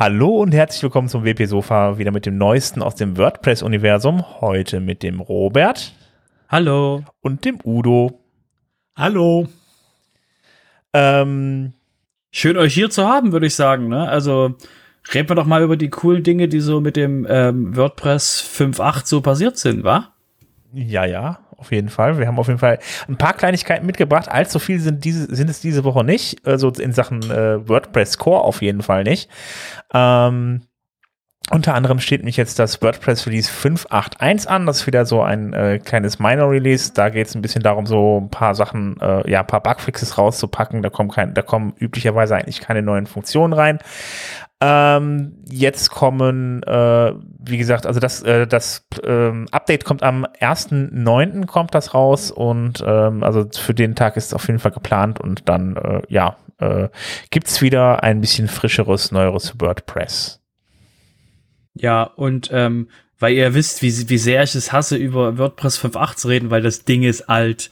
Hallo und herzlich willkommen zum WP Sofa, wieder mit dem Neuesten aus dem WordPress-Universum. Heute mit dem Robert. Hallo. Und dem Udo. Hallo. Ähm, Schön euch hier zu haben, würde ich sagen. Ne? Also reden wir doch mal über die coolen Dinge, die so mit dem ähm, WordPress 5.8 so passiert sind, wa? Ja, ja, auf jeden Fall. Wir haben auf jeden Fall ein paar Kleinigkeiten mitgebracht. Allzu viel sind, diese, sind es diese Woche nicht. Also in Sachen äh, WordPress Core auf jeden Fall nicht. Ähm, unter anderem steht mich jetzt das WordPress Release 5.8.1 an. Das ist wieder so ein äh, kleines Minor Release. Da geht es ein bisschen darum, so ein paar Sachen, äh, ja, ein paar Bugfixes rauszupacken. Da kommen, kein, da kommen üblicherweise eigentlich keine neuen Funktionen rein. Ähm, jetzt kommen, äh, wie gesagt, also das, äh, das ähm, Update kommt am 1.9. kommt das raus und ähm, also für den Tag ist es auf jeden Fall geplant und dann, äh, ja, äh, gibt's wieder ein bisschen frischeres, neueres WordPress. Ja, und ähm, weil ihr wisst, wie, wie sehr ich es hasse, über WordPress 5.8 zu reden, weil das Ding ist alt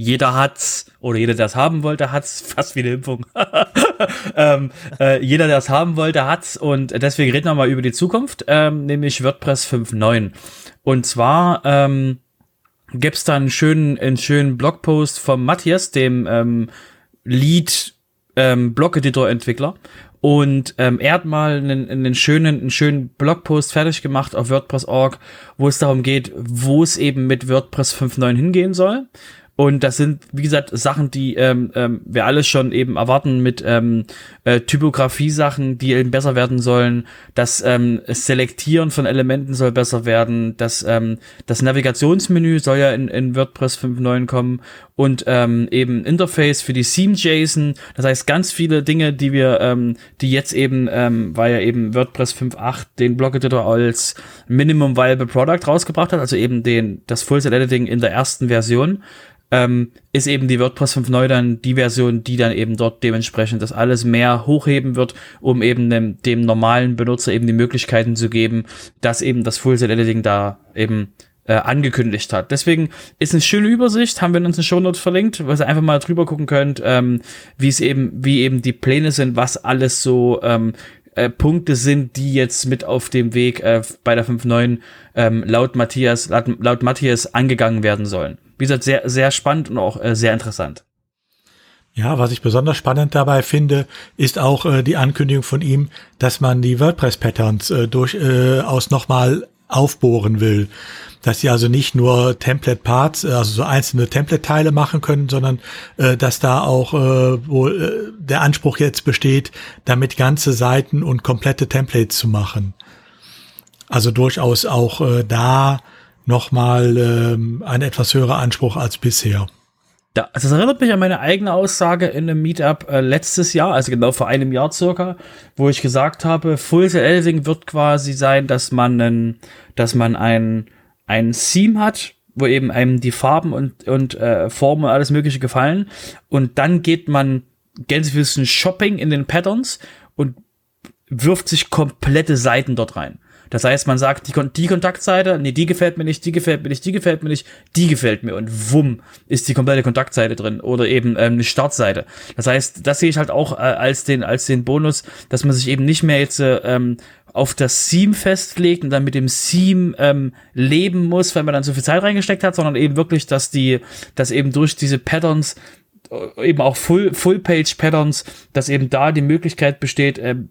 jeder hat's oder jeder, der es haben wollte, hat's fast wie eine Impfung. ähm, äh, jeder, der es haben wollte, hat's und deswegen reden wir mal über die Zukunft, ähm, nämlich WordPress 5.9. Und zwar ähm, gibt's da einen schönen, einen schönen Blogpost vom Matthias, dem ähm, Lead ähm. Und ähm, er hat mal einen, einen schönen, einen schönen Blogpost fertig gemacht auf WordPress.org, wo es darum geht, wo es eben mit WordPress 5.9 hingehen soll. Und das sind, wie gesagt, Sachen, die ähm, ähm, wir alles schon eben erwarten mit ähm, äh, Typografie-Sachen, die eben besser werden sollen. Das ähm, Selektieren von Elementen soll besser werden. Das, ähm, das Navigationsmenü soll ja in, in WordPress 5.9 kommen. Und ähm, eben Interface für die Theme-JSON. Das heißt, ganz viele Dinge, die wir, ähm, die jetzt eben, ähm, weil ja eben WordPress 5.8 den Blog-Editor als Minimum Viable Product rausgebracht hat, also eben den, das Full-Set-Editing in der ersten Version ähm, ist eben die WordPress 5.9 dann die Version, die dann eben dort dementsprechend das alles mehr hochheben wird, um eben dem, dem normalen Benutzer eben die Möglichkeiten zu geben, dass eben das Full-Set-Editing da eben äh, angekündigt hat. Deswegen ist eine schöne Übersicht, haben wir in unseren Show Notes verlinkt, was ihr einfach mal drüber gucken könnt, ähm, wie es eben, wie eben die Pläne sind, was alles so ähm, äh, Punkte sind, die jetzt mit auf dem Weg äh, bei der 5.9 ähm, laut Matthias, laut, laut Matthias angegangen werden sollen wie gesagt, sehr, sehr spannend und auch äh, sehr interessant. Ja, was ich besonders spannend dabei finde, ist auch äh, die Ankündigung von ihm, dass man die WordPress-Patterns äh, durchaus äh, nochmal aufbohren will. Dass sie also nicht nur Template-Parts, äh, also so einzelne Template-Teile machen können, sondern äh, dass da auch äh, wohl äh, der Anspruch jetzt besteht, damit ganze Seiten und komplette Templates zu machen. Also durchaus auch äh, da nochmal ähm, ein etwas höherer Anspruch als bisher. Das erinnert mich an meine eigene Aussage in einem Meetup äh, letztes Jahr, also genau vor einem Jahr circa, wo ich gesagt habe, Full Set Editing wird quasi sein, dass man einen, dass man ein, ein Theme hat, wo eben einem die Farben und, und äh, Formen und alles mögliche gefallen. Und dann geht man Gänsefüßchen Shopping in den Patterns und wirft sich komplette Seiten dort rein. Das heißt, man sagt, die, die Kontaktseite, nee, die gefällt mir nicht, die gefällt mir nicht, die gefällt mir nicht, die gefällt mir und wumm ist die komplette Kontaktseite drin oder eben ähm, eine Startseite. Das heißt, das sehe ich halt auch äh, als den als den Bonus, dass man sich eben nicht mehr jetzt äh, ähm, auf das Theme festlegt und dann mit dem Theme ähm, leben muss, wenn man dann so viel Zeit reingesteckt hat, sondern eben wirklich, dass die, dass eben durch diese Patterns äh, eben auch Full Full Page Patterns, dass eben da die Möglichkeit besteht, ähm,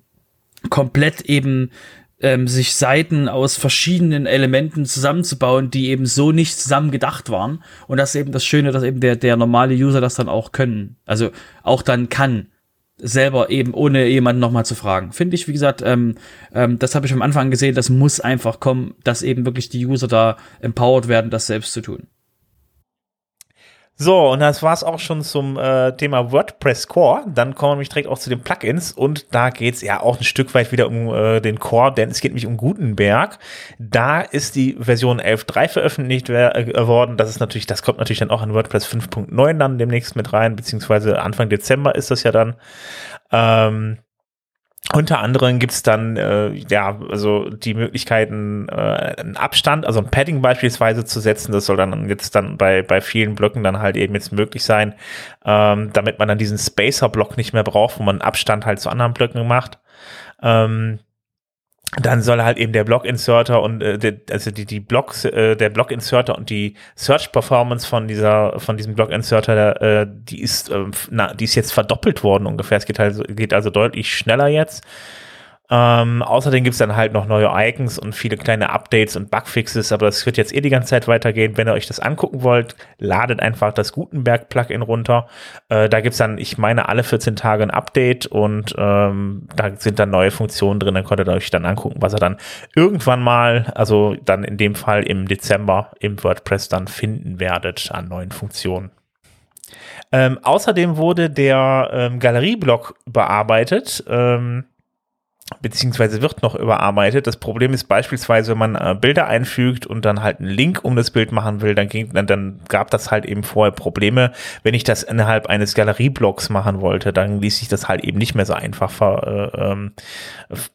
komplett eben ähm, sich Seiten aus verschiedenen Elementen zusammenzubauen, die eben so nicht zusammen gedacht waren. Und das ist eben das Schöne, dass eben der, der normale User das dann auch können. Also auch dann kann selber eben ohne jemanden nochmal zu fragen. Finde ich, wie gesagt, ähm, ähm, das habe ich am Anfang gesehen, das muss einfach kommen, dass eben wirklich die User da empowered werden, das selbst zu tun. So, und das war's auch schon zum äh, Thema WordPress Core. Dann kommen wir nämlich direkt auch zu den Plugins und da geht's ja auch ein Stück weit wieder um äh, den Core, denn es geht nämlich um Gutenberg. Da ist die Version 11.3 veröffentlicht äh, worden. Das ist natürlich, das kommt natürlich dann auch in WordPress 5.9 dann demnächst mit rein, beziehungsweise Anfang Dezember ist das ja dann. Ähm, unter anderem gibt's dann äh, ja also die Möglichkeiten, äh, einen Abstand, also ein Padding beispielsweise zu setzen. Das soll dann jetzt dann bei bei vielen Blöcken dann halt eben jetzt möglich sein, ähm, damit man dann diesen Spacer-Block nicht mehr braucht, wo man Abstand halt zu anderen Blöcken macht. Ähm, dann soll halt eben der Block-Inserter und äh, der, also die, die Blocks, äh, der Block-Inserter und die Search-Performance von dieser, von diesem Block-Inserter, äh, die ist, äh, na, die ist jetzt verdoppelt worden ungefähr. Es geht halt, geht also deutlich schneller jetzt. Ähm, außerdem gibt's dann halt noch neue Icons und viele kleine Updates und Bugfixes, aber das wird jetzt eh die ganze Zeit weitergehen. Wenn ihr euch das angucken wollt, ladet einfach das Gutenberg-Plugin runter. Äh, da gibt's dann, ich meine, alle 14 Tage ein Update und ähm, da sind dann neue Funktionen drin. Dann könnt ihr euch dann angucken, was ihr dann irgendwann mal, also dann in dem Fall im Dezember im WordPress dann finden werdet an neuen Funktionen. Ähm, außerdem wurde der ähm, Galerieblock bearbeitet. Ähm, beziehungsweise wird noch überarbeitet. Das Problem ist beispielsweise, wenn man äh, Bilder einfügt und dann halt einen Link um das Bild machen will, dann, ging, dann, dann gab das halt eben vorher Probleme. Wenn ich das innerhalb eines Galerieblocks machen wollte, dann ließ sich das halt eben nicht mehr so einfach ver, äh, ähm,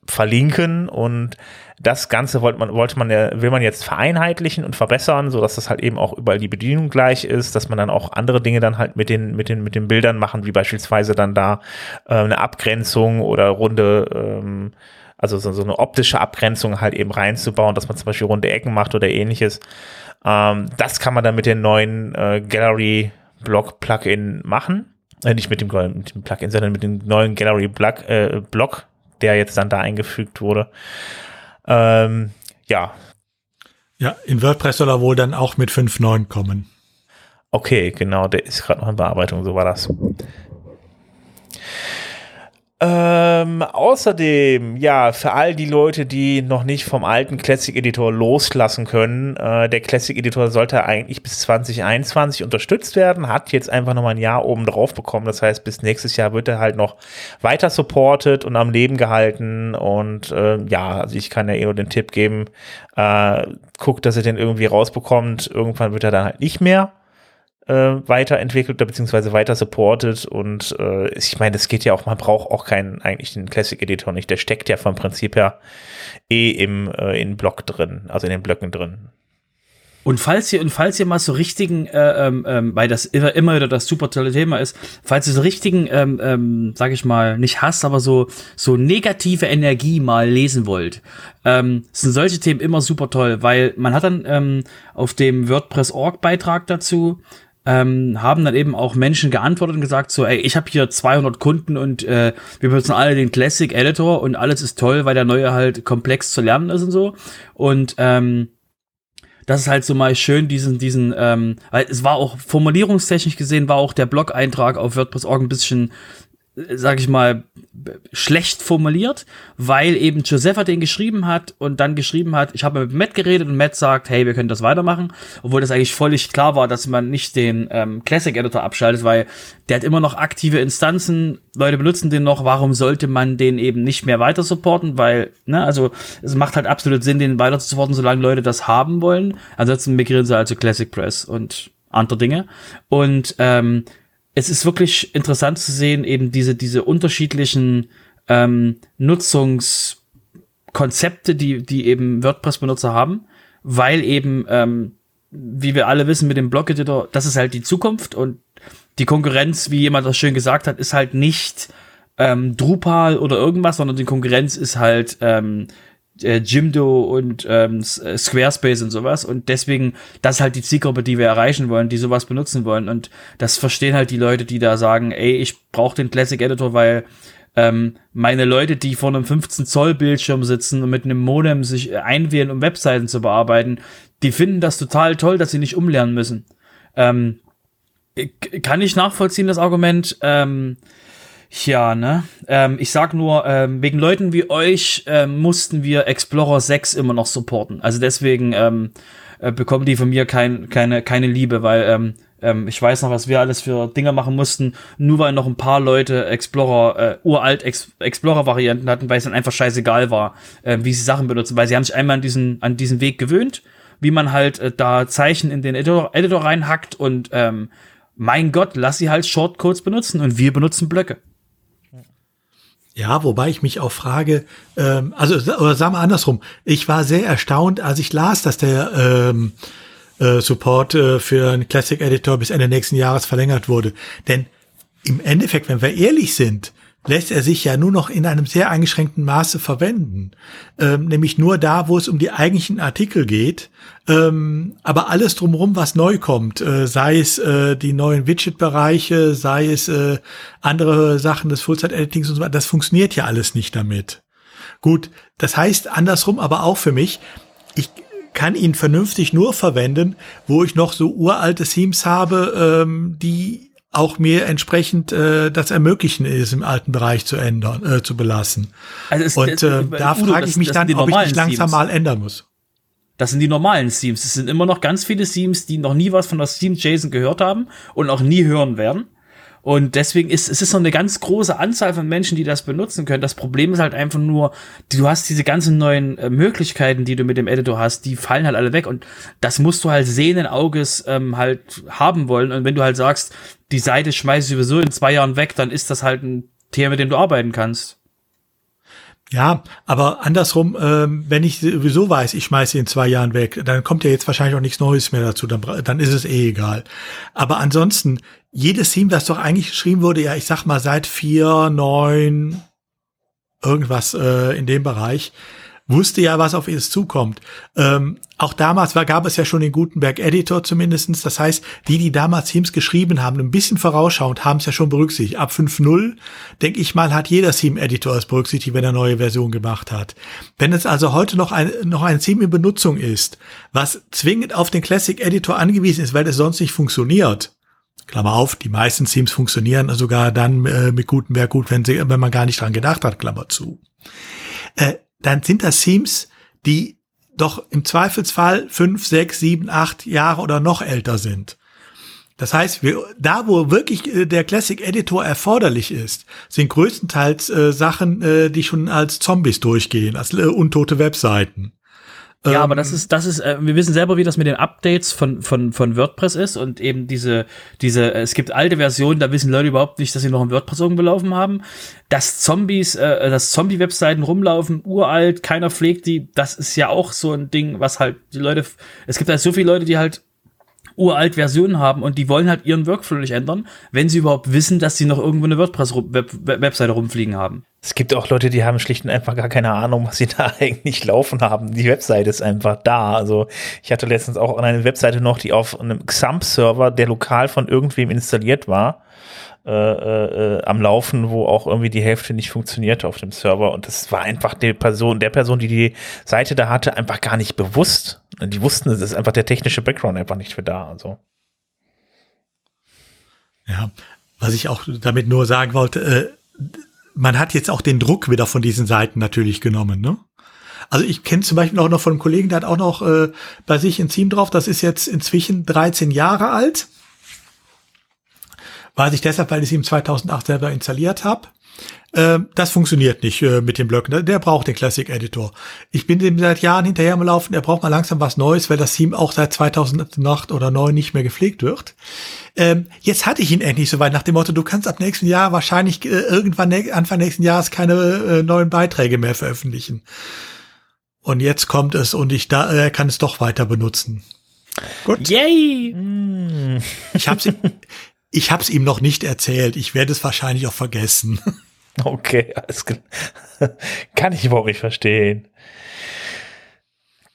verlinken und das Ganze wollte man, wollte man, will man jetzt vereinheitlichen und verbessern, so dass das halt eben auch überall die Bedienung gleich ist, dass man dann auch andere Dinge dann halt mit den, mit den, mit den Bildern machen, wie beispielsweise dann da äh, eine Abgrenzung oder runde, ähm, also so, so eine optische Abgrenzung halt eben reinzubauen, dass man zum Beispiel runde Ecken macht oder ähnliches. Ähm, das kann man dann mit den neuen äh, Gallery Block Plugin machen. Äh, nicht mit dem, mit dem Plugin, sondern mit dem neuen Gallery Block, äh, Block, der jetzt dann da eingefügt wurde. Ähm, ja. Ja, in WordPress soll er wohl dann auch mit 5.9 kommen. Okay, genau, der ist gerade noch in Bearbeitung, so war das. Ähm, außerdem, ja, für all die Leute, die noch nicht vom alten Classic Editor loslassen können, äh, der Classic Editor sollte eigentlich bis 2021 unterstützt werden, hat jetzt einfach nochmal ein Jahr oben drauf bekommen. Das heißt, bis nächstes Jahr wird er halt noch weiter supported und am Leben gehalten. Und äh, ja, also ich kann ja eh nur den Tipp geben, äh, guckt, dass ihr den irgendwie rausbekommt. Irgendwann wird er dann halt nicht mehr äh, weiterentwickelt oder beziehungsweise weiter supported und äh, ich meine, es geht ja auch, man braucht auch keinen eigentlich den Classic Editor nicht, der steckt ja vom Prinzip her eh im äh, in Block drin, also in den Blöcken drin. Und falls ihr, und falls ihr mal so richtigen, äh, ähm, ähm, weil das immer, immer wieder das super tolle Thema ist, falls ihr so richtigen, ähm, ähm, sag ich mal, nicht Hass, aber so, so negative Energie mal lesen wollt, ähm, sind solche Themen immer super toll, weil man hat dann ähm, auf dem WordPress-Org-Beitrag dazu ähm, haben dann eben auch Menschen geantwortet und gesagt so, ey, ich habe hier 200 Kunden und äh, wir benutzen alle den Classic Editor und alles ist toll, weil der neue halt komplex zu lernen ist und so. Und ähm, das ist halt so mal schön, diesen, diesen, ähm, weil es war auch formulierungstechnisch gesehen, war auch der Blog-Eintrag auf WordPress.org ein bisschen sag ich mal, schlecht formuliert, weil eben Josepha den geschrieben hat und dann geschrieben hat, ich habe mit Matt geredet und Matt sagt, hey, wir können das weitermachen, obwohl das eigentlich völlig klar war, dass man nicht den ähm, Classic Editor abschaltet, weil der hat immer noch aktive Instanzen, Leute benutzen den noch, warum sollte man den eben nicht mehr weiter supporten, weil, ne, also es macht halt absolut Sinn, den weiter zu supporten, solange Leute das haben wollen. Ansonsten migrieren sie also Classic Press und andere Dinge. Und ähm, es ist wirklich interessant zu sehen, eben diese, diese unterschiedlichen ähm, Nutzungskonzepte, die, die eben WordPress-Benutzer haben, weil eben, ähm, wie wir alle wissen mit dem Blog-Editor, das ist halt die Zukunft und die Konkurrenz, wie jemand das schön gesagt hat, ist halt nicht ähm, Drupal oder irgendwas, sondern die Konkurrenz ist halt ähm, äh, Jimdo und ähm, äh, Squarespace und sowas. Und deswegen, das ist halt die Zielgruppe, die wir erreichen wollen, die sowas benutzen wollen. Und das verstehen halt die Leute, die da sagen, ey, ich brauche den Classic Editor, weil ähm, meine Leute, die vor einem 15 Zoll Bildschirm sitzen und mit einem Modem sich einwählen, um Webseiten zu bearbeiten, die finden das total toll, dass sie nicht umlernen müssen. Ähm, kann ich nachvollziehen, das Argument. Ähm, ja, ne? Ähm, ich sag nur, ähm, wegen Leuten wie euch ähm, mussten wir Explorer 6 immer noch supporten. Also deswegen ähm, äh, bekommen die von mir kein, keine, keine Liebe, weil ähm, ähm, ich weiß noch, was wir alles für Dinge machen mussten, nur weil noch ein paar Leute Explorer, äh, uralt Ex Explorer-Varianten hatten, weil es dann einfach scheißegal war, äh, wie sie Sachen benutzen, weil sie haben sich einmal an diesen, an diesen Weg gewöhnt, wie man halt äh, da Zeichen in den Editor, Editor reinhackt und ähm, mein Gott, lass sie halt Shortcodes benutzen und wir benutzen Blöcke. Ja, wobei ich mich auch frage, ähm, also oder sagen wir andersrum, ich war sehr erstaunt, als ich las, dass der ähm, äh, Support äh, für einen Classic Editor bis Ende nächsten Jahres verlängert wurde. Denn im Endeffekt, wenn wir ehrlich sind, lässt er sich ja nur noch in einem sehr eingeschränkten Maße verwenden. Ähm, nämlich nur da, wo es um die eigentlichen Artikel geht. Ähm, aber alles drumherum, was neu kommt, äh, sei es äh, die neuen Widget-Bereiche, sei es äh, andere Sachen des Full-Site-Editings und so weiter, das funktioniert ja alles nicht damit. Gut, das heißt andersrum aber auch für mich, ich kann ihn vernünftig nur verwenden, wo ich noch so uralte Themes habe, ähm, die auch mir entsprechend äh, das ermöglichen ist, im alten Bereich zu ändern, äh, zu belassen. Also es, und äh, da frage ich mich das, das dann, ob ich mich langsam Themes. mal ändern muss. Das sind die normalen Themes. Es sind immer noch ganz viele Themes, die noch nie was von das Theme JSON gehört haben und auch nie hören werden. Und deswegen ist es ist noch eine ganz große Anzahl von Menschen, die das benutzen können. Das Problem ist halt einfach nur, du hast diese ganzen neuen äh, Möglichkeiten, die du mit dem Editor hast, die fallen halt alle weg. Und das musst du halt sehenden Auges ähm, halt haben wollen. Und wenn du halt sagst, die Seite schmeißt sowieso in zwei Jahren weg, dann ist das halt ein Thema, mit dem du arbeiten kannst. Ja, aber andersrum, ähm, wenn ich sowieso weiß, ich schmeiße in zwei Jahren weg, dann kommt ja jetzt wahrscheinlich auch nichts Neues mehr dazu, dann, dann ist es eh egal. Aber ansonsten, jedes Theme, das doch eigentlich geschrieben wurde, ja, ich sag mal seit vier, neun, irgendwas äh, in dem Bereich, wusste ja, was auf es zukommt. Ähm, auch damals war, gab es ja schon den Gutenberg Editor zumindestens. Das heißt, die, die damals Themes geschrieben haben, ein bisschen vorausschauend, haben es ja schon berücksichtigt. Ab 5.0, denke ich mal, hat jeder Theme Editor es berücksichtigt, wenn er neue Version gemacht hat. Wenn es also heute noch ein, noch ein Theme in Benutzung ist, was zwingend auf den Classic Editor angewiesen ist, weil es sonst nicht funktioniert, Klammer auf, die meisten Themes funktionieren sogar dann äh, mit Gutenberg gut, wenn, sie, wenn man gar nicht dran gedacht hat, Klammer zu. Äh, dann sind das Themes, die doch im Zweifelsfall fünf, sechs, sieben, acht Jahre oder noch älter sind. Das heißt, wir, da wo wirklich äh, der Classic Editor erforderlich ist, sind größtenteils äh, Sachen, äh, die schon als Zombies durchgehen, als äh, untote Webseiten. Ja, aber das ähm, ist, das ist, äh, wir wissen selber, wie das mit den Updates von, von, von WordPress ist und eben diese, diese, äh, es gibt alte Versionen, da wissen Leute überhaupt nicht, dass sie noch ein WordPress irgendwo laufen haben. Dass Zombies, äh, dass Zombie-Webseiten rumlaufen, uralt, keiner pflegt die, das ist ja auch so ein Ding, was halt die Leute, es gibt halt so viele Leute, die halt uralt Versionen haben und die wollen halt ihren Workflow nicht ändern, wenn sie überhaupt wissen, dass sie noch irgendwo eine WordPress-Webseite rumfliegen haben. Es gibt auch Leute, die haben schlicht und einfach gar keine Ahnung, was sie da eigentlich laufen haben. Die Webseite ist einfach da. Also ich hatte letztens auch eine Webseite noch, die auf einem XAMPP-Server, der lokal von irgendwem installiert war, äh, äh, am Laufen, wo auch irgendwie die Hälfte nicht funktionierte auf dem Server. Und das war einfach der Person, der Person, die die Seite da hatte, einfach gar nicht bewusst. Die wussten, es ist einfach der technische Background einfach nicht für da. Also. Ja, was ich auch damit nur sagen wollte, äh, man hat jetzt auch den Druck wieder von diesen Seiten natürlich genommen, ne? Also ich kenne zum Beispiel auch noch von einem Kollegen, der hat auch noch äh, bei sich ein Team drauf, das ist jetzt inzwischen 13 Jahre alt Weiß ich deshalb, weil ich es ihm 2008 selber installiert habe. Äh, das funktioniert nicht äh, mit dem Blöcken. Der braucht den Classic Editor. Ich bin dem seit Jahren hinterher mal laufen. Er braucht mal langsam was Neues, weil das Team auch seit 2008 oder 9 nicht mehr gepflegt wird. Ähm, jetzt hatte ich ihn endlich soweit nach dem Motto, du kannst ab nächsten Jahr wahrscheinlich äh, irgendwann Anfang nächsten Jahres keine äh, neuen Beiträge mehr veröffentlichen. Und jetzt kommt es und ich da, äh, kann es doch weiter benutzen. Gut. Yay! Ich hab's, Ich habe es ihm noch nicht erzählt. Ich werde es wahrscheinlich auch vergessen. Okay, alles klar. Kann ich überhaupt nicht verstehen.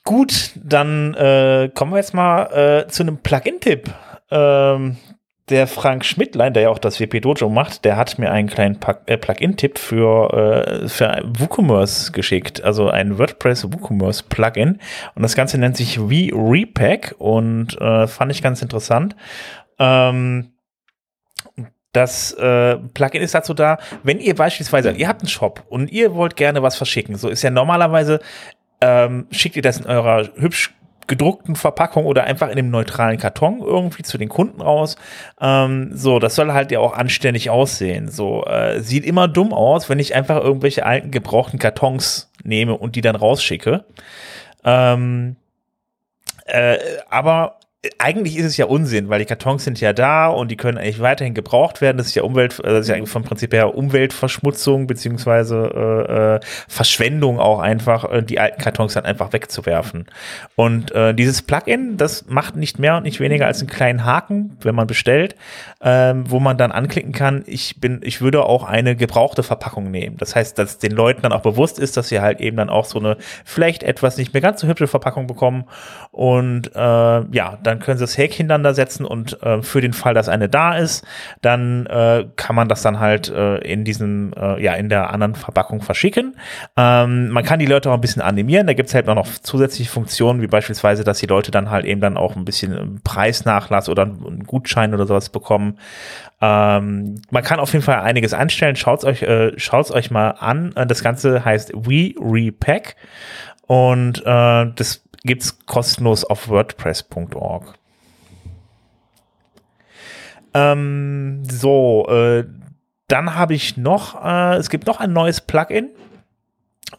Gut, dann äh, kommen wir jetzt mal äh, zu einem Plugin-Tipp. Ähm, der Frank Schmidtlein, der ja auch das WP Dojo macht, der hat mir einen kleinen äh, Plugin-Tipp für, äh, für WooCommerce geschickt. Also ein WordPress WooCommerce Plugin. Und das Ganze nennt sich V-Repack und äh, fand ich ganz interessant. Ähm, das äh, Plugin ist dazu da, wenn ihr beispielsweise, ihr habt einen Shop und ihr wollt gerne was verschicken, so ist ja normalerweise, ähm, schickt ihr das in eurer hübsch gedruckten Verpackung oder einfach in einem neutralen Karton irgendwie zu den Kunden raus. Ähm, so, das soll halt ja auch anständig aussehen. So, äh, sieht immer dumm aus, wenn ich einfach irgendwelche alten gebrauchten Kartons nehme und die dann rausschicke. Ähm, äh, aber eigentlich ist es ja Unsinn, weil die Kartons sind ja da und die können eigentlich weiterhin gebraucht werden. Das ist ja Umwelt, äh, das ist ja eigentlich vom Prinzip her Umweltverschmutzung beziehungsweise äh, äh, Verschwendung auch einfach, äh, die alten Kartons dann einfach wegzuwerfen. Und äh, dieses Plugin, das macht nicht mehr und nicht weniger als einen kleinen Haken, wenn man bestellt, ähm, wo man dann anklicken kann, ich bin, ich würde auch eine gebrauchte Verpackung nehmen. Das heißt, dass den Leuten dann auch bewusst ist, dass sie halt eben dann auch so eine vielleicht etwas nicht mehr ganz so hübsche Verpackung bekommen. Und äh, ja, dann können sie das Häkchen dann da setzen und äh, für den Fall, dass eine da ist, dann äh, kann man das dann halt äh, in diesem, äh, ja, in der anderen Verpackung verschicken. Ähm, man kann die Leute auch ein bisschen animieren. Da gibt es halt noch zusätzliche Funktionen, wie beispielsweise, dass die Leute dann halt eben dann auch ein bisschen Preisnachlass oder einen Gutschein oder sowas bekommen. Ähm, man kann auf jeden Fall einiges anstellen. Schaut's euch, äh, schaut's euch mal an. Äh, das Ganze heißt We Repack und äh, das gibt's kostenlos auf WordPress.org. Ähm, so, äh, dann habe ich noch, äh, es gibt noch ein neues Plugin.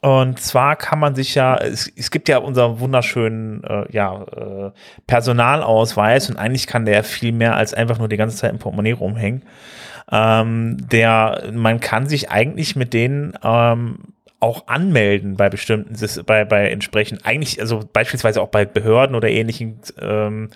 Und zwar kann man sich ja, es, es gibt ja unseren wunderschönen äh, ja, äh, Personalausweis und eigentlich kann der viel mehr als einfach nur die ganze Zeit im Portemonnaie rumhängen. Ähm, der, man kann sich eigentlich mit denen ähm, auch anmelden bei bestimmten, bei, bei entsprechend, eigentlich, also beispielsweise auch bei Behörden oder ähnlichen ähm,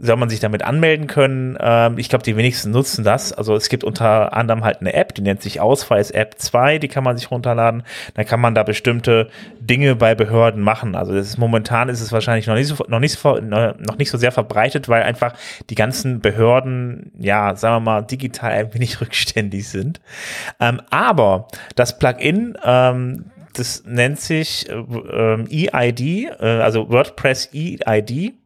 soll man sich damit anmelden können. Ähm, ich glaube, die wenigsten nutzen das. Also es gibt unter anderem halt eine App, die nennt sich Ausweis App 2, die kann man sich runterladen. Dann kann man da bestimmte Dinge bei Behörden machen. Also ist, momentan ist es wahrscheinlich noch nicht so, noch nicht so, noch nicht so sehr verbreitet, weil einfach die ganzen Behörden, ja, sagen wir mal, digital ein wenig rückständig sind. Ähm, aber das Plugin, ähm, das nennt sich äh, äh, EID, äh, also WordPress EID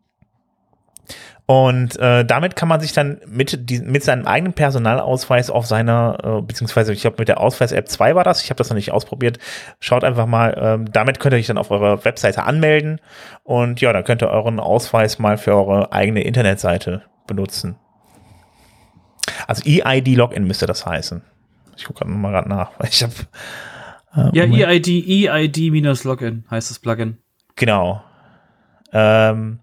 und äh, damit kann man sich dann mit, die, mit seinem eigenen Personalausweis auf seiner, äh, beziehungsweise ich glaube mit der Ausweis-App 2 war das, ich habe das noch nicht ausprobiert. Schaut einfach mal, ähm, damit könnt ihr euch dann auf eurer Webseite anmelden und ja, dann könnt ihr euren Ausweis mal für eure eigene Internetseite benutzen. Also EID-Login müsste das heißen. Ich gucke gerade mal grad nach. Ich hab, äh, ja, EID, EID-Login heißt das Plugin. Genau. Ähm,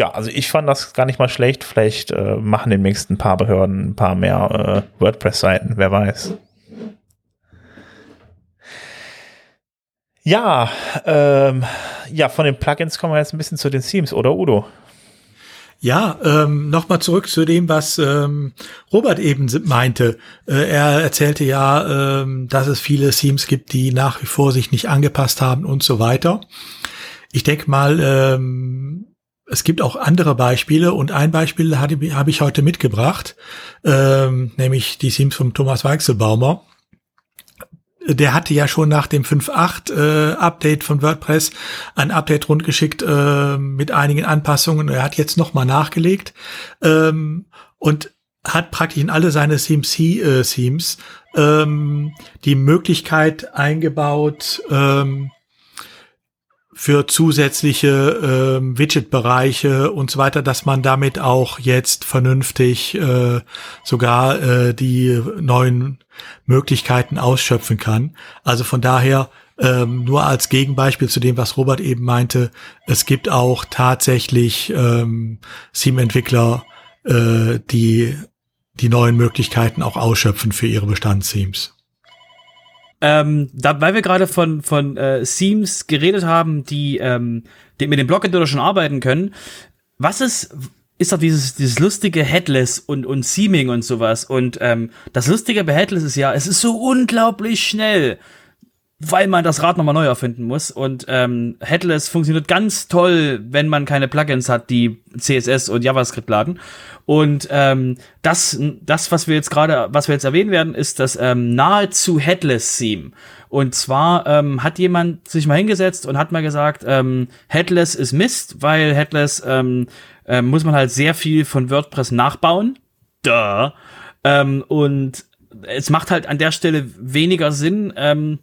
ja, also ich fand das gar nicht mal schlecht. Vielleicht äh, machen demnächst ein paar Behörden ein paar mehr äh, WordPress-Seiten, wer weiß. Ja, ähm, ja, von den Plugins kommen wir jetzt ein bisschen zu den Themes, oder Udo? Ja, ähm, nochmal zurück zu dem, was ähm, Robert eben meinte. Äh, er erzählte ja, ähm, dass es viele Themes gibt, die nach wie vor sich nicht angepasst haben und so weiter. Ich denke mal, ähm, es gibt auch andere Beispiele und ein Beispiel habe ich heute mitgebracht, ähm, nämlich die Themes von Thomas Weichselbaumer. Der hatte ja schon nach dem 5.8 äh, Update von WordPress ein Update rundgeschickt äh, mit einigen Anpassungen. Er hat jetzt nochmal nachgelegt ähm, und hat praktisch in alle seine Themes, äh, Themes ähm, die Möglichkeit eingebaut, ähm, für zusätzliche äh, Widget-Bereiche und so weiter, dass man damit auch jetzt vernünftig äh, sogar äh, die neuen Möglichkeiten ausschöpfen kann. Also von daher ähm, nur als Gegenbeispiel zu dem, was Robert eben meinte, es gibt auch tatsächlich ähm, Theme-Entwickler, äh, die die neuen Möglichkeiten auch ausschöpfen für ihre Bestandsthemes. Ähm, da, weil wir gerade von, von äh, Themes geredet haben, die, ähm, die mit dem Block-Editor schon arbeiten können, was ist, ist doch dieses, dieses lustige Headless und, und Seaming und sowas. Und ähm, das Lustige bei Headless ist ja, es ist so unglaublich schnell weil man das Rad nochmal neu erfinden muss. Und ähm, Headless funktioniert ganz toll, wenn man keine Plugins hat, die CSS und JavaScript laden. Und ähm, das, das, was wir jetzt gerade, was wir jetzt erwähnen werden, ist das ähm, nahezu Headless-Theme. Und zwar ähm, hat jemand sich mal hingesetzt und hat mal gesagt, ähm, Headless ist Mist, weil Headless ähm, äh, muss man halt sehr viel von WordPress nachbauen. Duh. Ähm, und es macht halt an der Stelle weniger Sinn, ähm,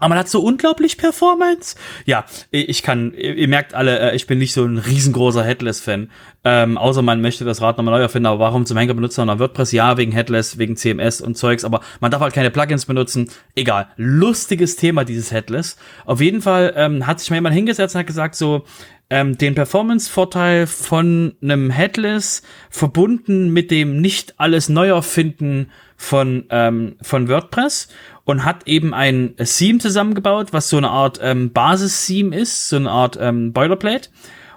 aber man hat so unglaublich Performance. Ja, ich kann, ihr merkt alle, äh, ich bin nicht so ein riesengroßer Headless-Fan. Ähm, außer man möchte das Rad nochmal neu erfinden, aber warum zum Henker benutzt man WordPress? Ja, wegen Headless, wegen CMS und Zeugs, aber man darf halt keine Plugins benutzen. Egal. Lustiges Thema, dieses Headless. Auf jeden Fall ähm, hat sich mal jemand hingesetzt und hat gesagt so, ähm, den Performance-Vorteil von einem Headless verbunden mit dem nicht alles neu erfinden von, ähm, von WordPress und hat eben ein Theme zusammengebaut, was so eine Art ähm, Basis-Theme ist, so eine Art ähm, Boilerplate.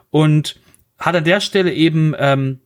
Und hat an der Stelle eben ähm,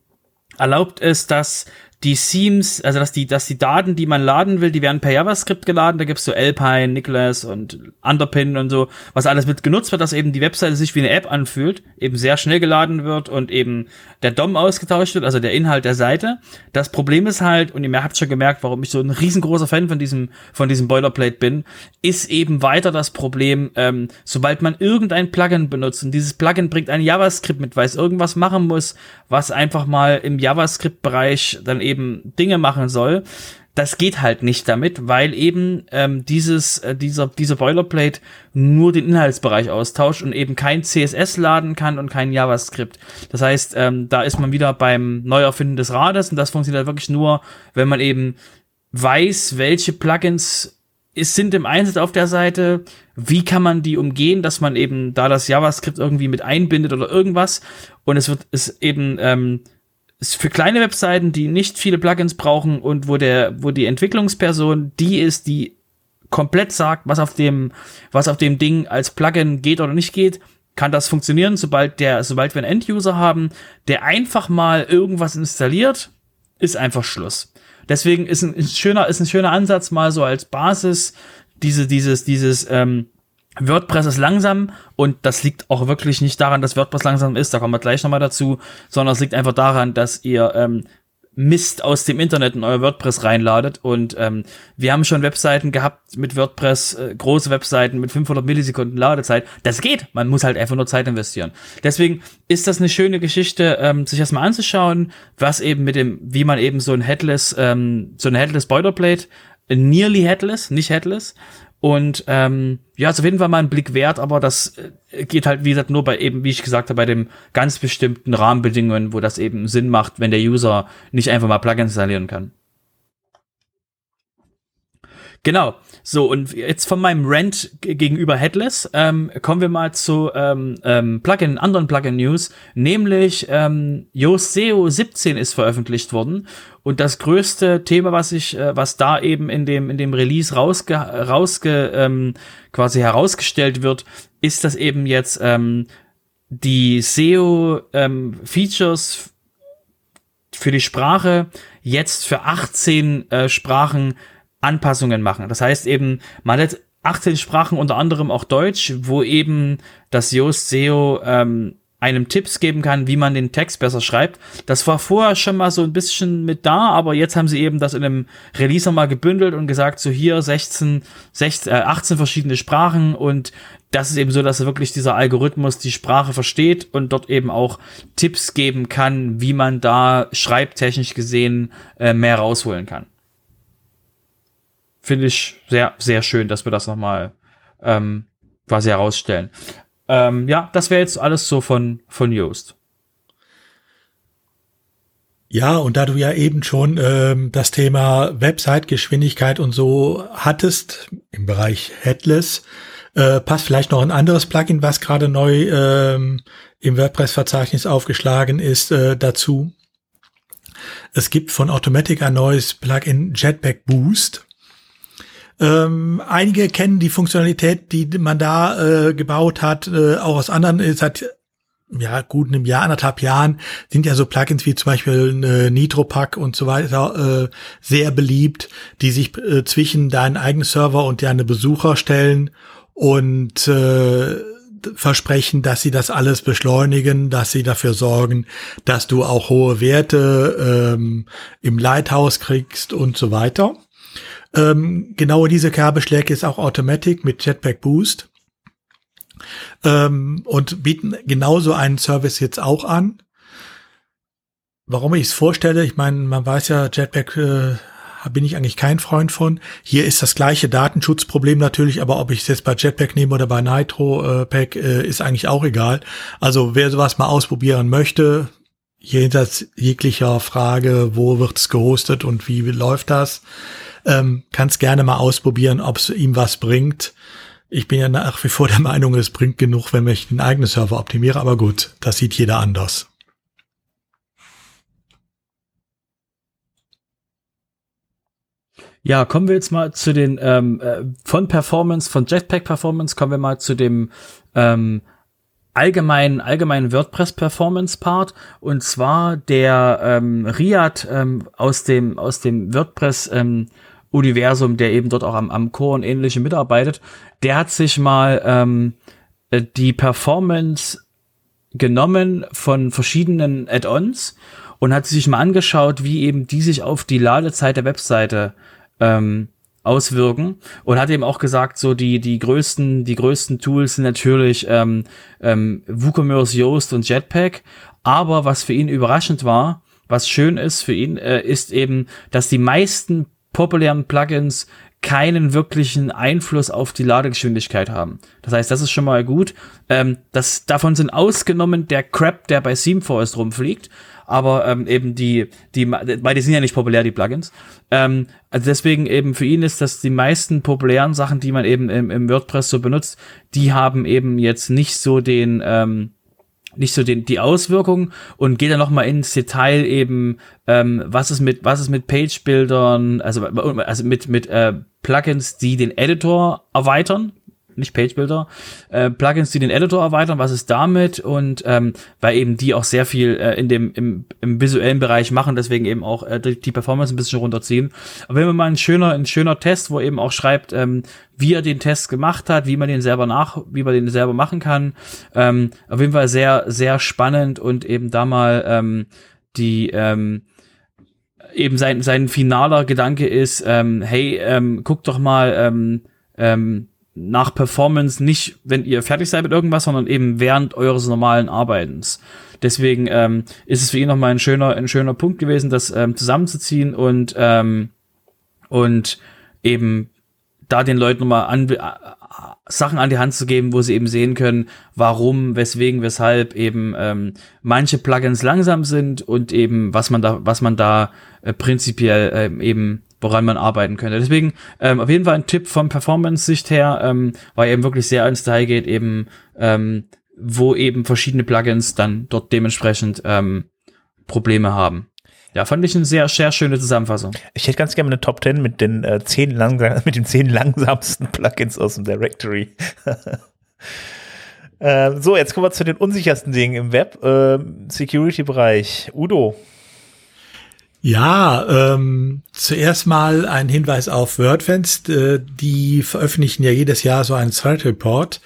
erlaubt es, dass die Themes, also dass die, dass die Daten, die man laden will, die werden per JavaScript geladen. Da gibt's so Alpine, Nicholas und Underpin und so, was alles mit genutzt wird, dass eben die Webseite sich wie eine App anfühlt, eben sehr schnell geladen wird und eben der DOM ausgetauscht wird, also der Inhalt der Seite. Das Problem ist halt, und ihr habt schon gemerkt, warum ich so ein riesengroßer Fan von diesem, von diesem Boilerplate bin, ist eben weiter das Problem, ähm, sobald man irgendein Plugin benutzt und dieses Plugin bringt ein JavaScript mit, weil es irgendwas machen muss, was einfach mal im JavaScript-Bereich dann eben Dinge machen soll. Das geht halt nicht damit, weil eben ähm, dieses, äh, dieser, dieser Boilerplate nur den Inhaltsbereich austauscht und eben kein CSS laden kann und kein JavaScript. Das heißt, ähm, da ist man wieder beim Neuerfinden des Rades und das funktioniert halt wirklich nur, wenn man eben weiß, welche Plugins es sind im Einsatz auf der Seite, wie kann man die umgehen, dass man eben da das JavaScript irgendwie mit einbindet oder irgendwas und es wird es eben ähm, ist für kleine Webseiten, die nicht viele Plugins brauchen und wo der, wo die Entwicklungsperson die ist, die komplett sagt, was auf dem, was auf dem Ding als Plugin geht oder nicht geht, kann das funktionieren, sobald der, sobald wir einen End-User haben, der einfach mal irgendwas installiert, ist einfach Schluss. Deswegen ist ein, ist ein schöner, ist ein schöner Ansatz mal so als Basis diese, dieses, dieses, ähm, WordPress ist langsam und das liegt auch wirklich nicht daran, dass WordPress langsam ist, da kommen wir gleich nochmal dazu, sondern es liegt einfach daran, dass ihr ähm, Mist aus dem Internet in euer WordPress reinladet und ähm, wir haben schon Webseiten gehabt mit WordPress, äh, große Webseiten mit 500 Millisekunden Ladezeit. Das geht, man muss halt einfach nur Zeit investieren. Deswegen ist das eine schöne Geschichte, ähm, sich erstmal anzuschauen, was eben mit dem, wie man eben so ein Headless, ähm, so ein Headless Boilerplate, nearly Headless, nicht Headless, und ähm, ja, ist auf jeden mal ein Blick wert, aber das äh, geht halt, wie gesagt, nur bei eben, wie ich gesagt habe, bei dem ganz bestimmten Rahmenbedingungen, wo das eben Sinn macht, wenn der User nicht einfach mal Plugins installieren kann. Genau. So, und jetzt von meinem Rant gegenüber Headless ähm, kommen wir mal zu ähm, ähm, Plugin, anderen Plugin-News, nämlich ähm, Yoast SEO 17 ist veröffentlicht worden und das größte Thema, was ich, äh, was da eben in dem in dem Release rausge, rausge ähm, quasi herausgestellt wird, ist, dass eben jetzt ähm, die SEO ähm, für die Sprache jetzt für 18 äh, Sprachen Anpassungen machen. Das heißt eben, man hat 18 Sprachen, unter anderem auch Deutsch, wo eben das Yoast SEO ähm, einem Tipps geben kann, wie man den Text besser schreibt. Das war vorher schon mal so ein bisschen mit da, aber jetzt haben sie eben das in einem Release mal gebündelt und gesagt, so hier 16, 16 äh, 18 verschiedene Sprachen und das ist eben so, dass wirklich dieser Algorithmus die Sprache versteht und dort eben auch Tipps geben kann, wie man da schreibtechnisch gesehen äh, mehr rausholen kann finde ich sehr, sehr schön, dass wir das nochmal ähm, quasi herausstellen. Ähm, ja, das wäre jetzt alles so von, von Yoast. Ja, und da du ja eben schon ähm, das Thema Website-Geschwindigkeit und so hattest im Bereich Headless, äh, passt vielleicht noch ein anderes Plugin, was gerade neu ähm, im WordPress-Verzeichnis aufgeschlagen ist, äh, dazu. Es gibt von Automatic ein neues Plugin Jetpack Boost. Ähm, einige kennen die Funktionalität, die man da äh, gebaut hat, äh, auch aus anderen, äh, seit ja, gut einem Jahr, anderthalb Jahren sind ja so Plugins wie zum Beispiel äh, NitroPack und so weiter äh, sehr beliebt, die sich äh, zwischen deinen eigenen Server und deine Besucher stellen und äh, versprechen, dass sie das alles beschleunigen, dass sie dafür sorgen, dass du auch hohe Werte ähm, im Lighthouse kriegst und so weiter. Ähm, genau diese Kerbe schlägt jetzt auch Automatic mit Jetpack Boost ähm, und bieten genauso einen Service jetzt auch an. Warum ich es vorstelle, ich meine, man weiß ja, Jetpack äh, bin ich eigentlich kein Freund von. Hier ist das gleiche Datenschutzproblem natürlich, aber ob ich es jetzt bei Jetpack nehme oder bei Nitro äh, Pack, äh, ist eigentlich auch egal. Also wer sowas mal ausprobieren möchte, jenseits jeglicher Frage, wo wird es gehostet und wie läuft das, ähm, kannst gerne mal ausprobieren, ob es ihm was bringt. Ich bin ja nach wie vor der Meinung, es bringt genug, wenn ich den eigenen Server optimiere, aber gut, das sieht jeder anders. Ja, kommen wir jetzt mal zu den ähm, äh, von Performance, von Jetpack Performance, kommen wir mal zu dem ähm, allgemeinen, allgemeinen WordPress Performance Part und zwar der ähm, Riad ähm, aus dem aus dem WordPress ähm, Universum, der eben dort auch am, am Core und ähnliche mitarbeitet, der hat sich mal ähm, äh, die Performance genommen von verschiedenen Add-ons und hat sich mal angeschaut, wie eben die sich auf die Ladezeit der Webseite ähm, auswirken und hat eben auch gesagt, so die die größten die größten Tools sind natürlich ähm, ähm, WooCommerce, Yoast und Jetpack, aber was für ihn überraschend war, was schön ist für ihn, äh, ist eben, dass die meisten populären Plugins keinen wirklichen Einfluss auf die Ladegeschwindigkeit haben. Das heißt, das ist schon mal gut. Ähm, das, davon sind ausgenommen der Crap, der bei ThemeForest rumfliegt aber ähm, eben die, die, weil die sind ja nicht populär, die Plugins. Ähm, also deswegen eben für ihn ist das die meisten populären Sachen, die man eben im, im WordPress so benutzt, die haben eben jetzt nicht so den, ähm, nicht so den, die Auswirkungen und geht dann noch mal ins Detail eben, ähm, was ist mit, was ist mit Page-Bildern, also, also mit, mit äh, Plugins, die den Editor erweitern, nicht Page-Builder, äh, Plugins, die den Editor erweitern, was ist damit und ähm, weil eben die auch sehr viel äh, in dem im, im visuellen Bereich machen, deswegen eben auch äh, die Performance ein bisschen runterziehen. Aber wenn man mal ein schöner, ein schöner Test, wo eben auch schreibt, ähm, wie er den Test gemacht hat, wie man den selber nach, wie man den selber machen kann, ähm, auf jeden Fall sehr, sehr spannend und eben da mal ähm, die ähm, eben sein, sein finaler Gedanke ist, ähm, hey, ähm, guck doch mal, ähm, ähm, nach Performance nicht, wenn ihr fertig seid mit irgendwas, sondern eben während eures normalen Arbeitens. Deswegen ähm, ist es für ihn nochmal ein schöner, ein schöner Punkt gewesen, das ähm, zusammenzuziehen und, ähm, und eben da den Leuten nochmal an, äh, Sachen an die Hand zu geben, wo sie eben sehen können, warum, weswegen, weshalb eben ähm, manche Plugins langsam sind und eben was man da, was man da äh, prinzipiell äh, eben woran man arbeiten könnte. Deswegen ähm, auf jeden Fall ein Tipp vom Performance-Sicht her, ähm, weil eben wirklich sehr ins Detail geht, eben ähm, wo eben verschiedene Plugins dann dort dementsprechend ähm, Probleme haben. Ja, fand ich eine sehr, sehr schöne Zusammenfassung. Ich hätte ganz gerne eine Top 10 mit den äh, zehn langsam, mit den zehn langsamsten Plugins aus dem Directory. äh, so, jetzt kommen wir zu den unsichersten Dingen im Web. Äh, Security-Bereich. Udo, ja, ähm, zuerst mal ein Hinweis auf WordFans. Äh, die veröffentlichen ja jedes Jahr so einen Threat Report.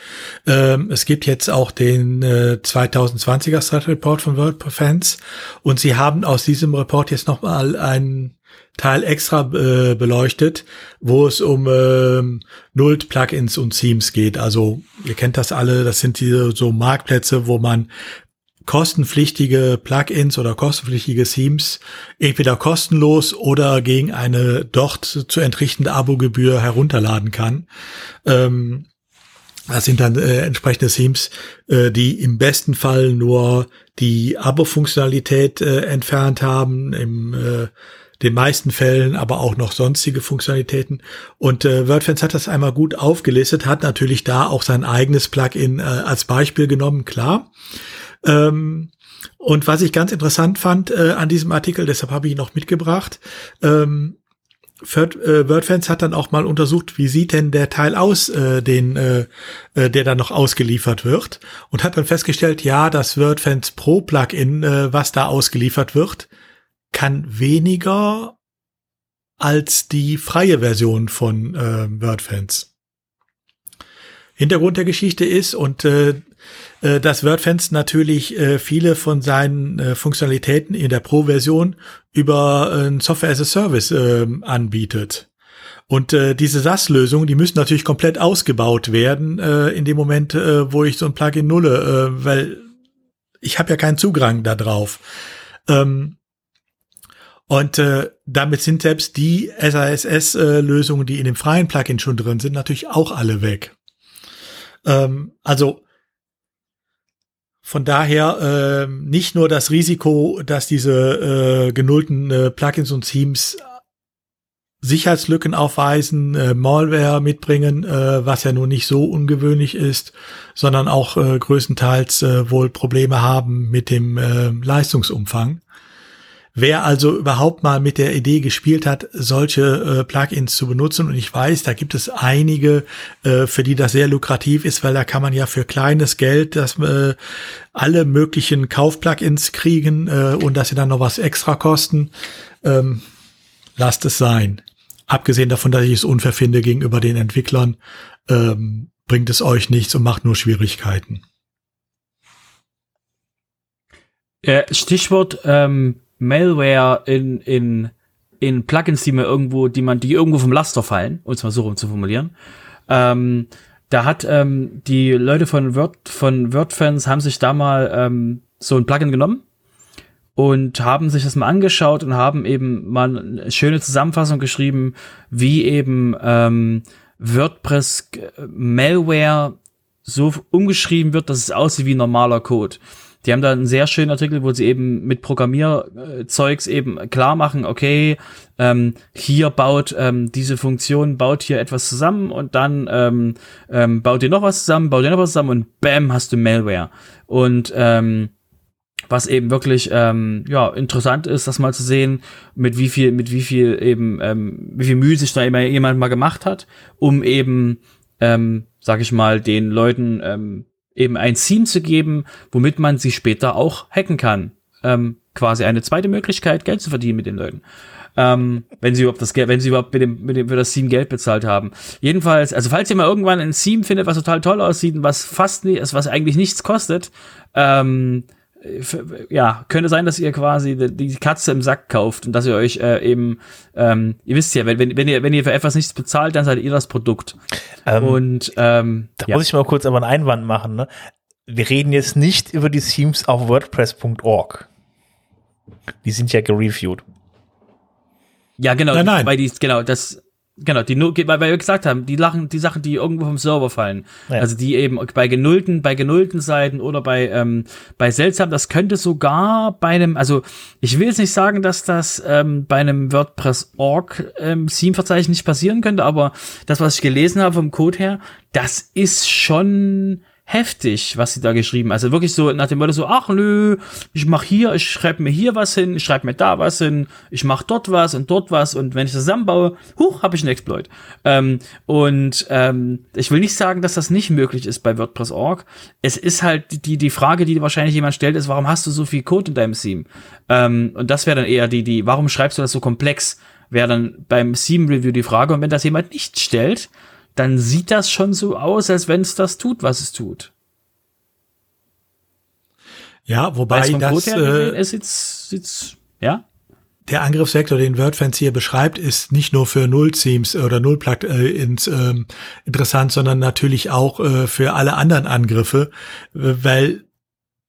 Ähm, es gibt jetzt auch den äh, 2020er Threat Report von WordFans und sie haben aus diesem Report jetzt nochmal einen Teil extra äh, beleuchtet, wo es um äh, Nullt Plugins und Themes geht. Also ihr kennt das alle, das sind diese so Marktplätze, wo man kostenpflichtige Plugins oder kostenpflichtige Themes entweder kostenlos oder gegen eine dort zu entrichtende Abogebühr herunterladen kann. Ähm, das sind dann äh, entsprechende Themes, äh, die im besten Fall nur die Abo-Funktionalität äh, entfernt haben, im äh, den meisten Fällen aber auch noch sonstige Funktionalitäten. Und äh, WordFans hat das einmal gut aufgelistet, hat natürlich da auch sein eigenes Plugin äh, als Beispiel genommen, klar. Ähm, und was ich ganz interessant fand äh, an diesem Artikel, deshalb habe ich ihn noch mitgebracht, ähm, äh, WordFans hat dann auch mal untersucht, wie sieht denn der Teil aus, äh, den, äh, äh, der dann noch ausgeliefert wird, und hat dann festgestellt, ja, das WordFans Pro Plugin, äh, was da ausgeliefert wird, kann weniger als die freie Version von äh, WordFans. Hintergrund der Geschichte ist, und äh, äh, dass WordFans natürlich äh, viele von seinen äh, Funktionalitäten in der Pro-Version über äh, Software as a Service äh, anbietet. Und diese SaaS-Lösungen, die müssen natürlich komplett ausgebaut werden in dem Moment, wo ich so ein Plugin nulle, weil ich habe ja keinen Zugang da drauf. Ähm, und damit sind selbst die SASS-Lösungen, die in dem freien Plugin schon drin sind, natürlich auch alle weg. Ähm, also von daher äh, nicht nur das Risiko, dass diese äh, genullten äh, Plugins und Themes Sicherheitslücken aufweisen, äh, Malware mitbringen, äh, was ja nun nicht so ungewöhnlich ist, sondern auch äh, größtenteils äh, wohl Probleme haben mit dem äh, Leistungsumfang. Wer also überhaupt mal mit der Idee gespielt hat, solche äh, Plugins zu benutzen, und ich weiß, da gibt es einige, äh, für die das sehr lukrativ ist, weil da kann man ja für kleines Geld das, äh, alle möglichen Kaufplugins kriegen äh, und dass sie dann noch was extra kosten. Ähm, lasst es sein. Abgesehen davon, dass ich es unfair finde gegenüber den Entwicklern, ähm, bringt es euch nichts und macht nur Schwierigkeiten. Äh, Stichwort ähm, Malware in, in, in Plugins, die man irgendwo, die man, die irgendwo vom Laster fallen, um es mal so rum zu formulieren. Ähm, da hat ähm, die Leute von Word, von WordFans haben sich da mal ähm, so ein Plugin genommen und haben sich das mal angeschaut und haben eben mal eine schöne Zusammenfassung geschrieben, wie eben ähm, WordPress Malware so umgeschrieben wird, dass es aussieht wie normaler Code. Die haben da einen sehr schönen Artikel, wo sie eben mit Programmierzeugs eben klar machen, okay, ähm, hier baut ähm, diese Funktion, baut hier etwas zusammen und dann ähm, ähm, baut ihr noch was zusammen, baut ihr noch was zusammen und bam, hast du Malware. Und ähm, was eben wirklich ähm, ja interessant ist, das mal zu sehen, mit wie viel, mit wie viel eben, ähm, wie viel Mühe sich da immer jemand mal gemacht hat, um eben, ähm, sag ich mal, den Leuten ähm, eben ein Theme zu geben, womit man sie später auch hacken kann. Ähm, quasi eine zweite Möglichkeit, Geld zu verdienen mit den Leuten. Ähm, wenn sie überhaupt das Geld, wenn sie überhaupt mit dem, mit dem für das Theme Geld bezahlt haben. Jedenfalls, also falls ihr mal irgendwann ein Theme findet, was total toll aussieht und was fast nie, was eigentlich nichts kostet, ähm, ja, könnte sein, dass ihr quasi die Katze im Sack kauft und dass ihr euch äh, eben, ähm, ihr wisst ja, wenn, wenn, ihr, wenn ihr für etwas nichts bezahlt, dann seid ihr das Produkt. Ähm, und ähm, da ja. muss ich mal kurz aber einen Einwand machen. Ne? Wir reden jetzt nicht über die Themes auf WordPress.org. Die sind ja gereviewt. Ja, genau, Nein, nein. weil die, genau, das, Genau, die nur, weil wir gesagt haben, die lachen, die Sachen, die irgendwo vom Server fallen. Ja. Also die eben bei genullten, bei genullten Seiten oder bei, ähm, bei seltsam, das könnte sogar bei einem, also ich will jetzt nicht sagen, dass das ähm, bei einem WordPress.org ähm, Theme-Verzeichnis nicht passieren könnte, aber das, was ich gelesen habe vom Code her, das ist schon heftig, was sie da geschrieben. Also wirklich so nach dem Motto so, ach nö, ich mach hier, ich schreibe mir hier was hin, ich schreibe mir da was hin, ich mach dort was und dort was und wenn ich das zusammenbaue, huch, habe ich einen Exploit. Ähm, und ähm, ich will nicht sagen, dass das nicht möglich ist bei WordPress.org. Es ist halt die die Frage, die wahrscheinlich jemand stellt, ist, warum hast du so viel Code in deinem Theme? Ähm, und das wäre dann eher die die, warum schreibst du das so komplex? Wäre dann beim Theme Review die Frage. Und wenn das jemand nicht stellt, dann sieht das schon so aus, als wenn es das tut, was es tut. Ja, wobei das, äh, es sieht, sieht, ja? der Angriffsvektor, den WordFans hier beschreibt, ist nicht nur für Null-Themes oder Null-Plugins ähm, interessant, sondern natürlich auch äh, für alle anderen Angriffe, äh, weil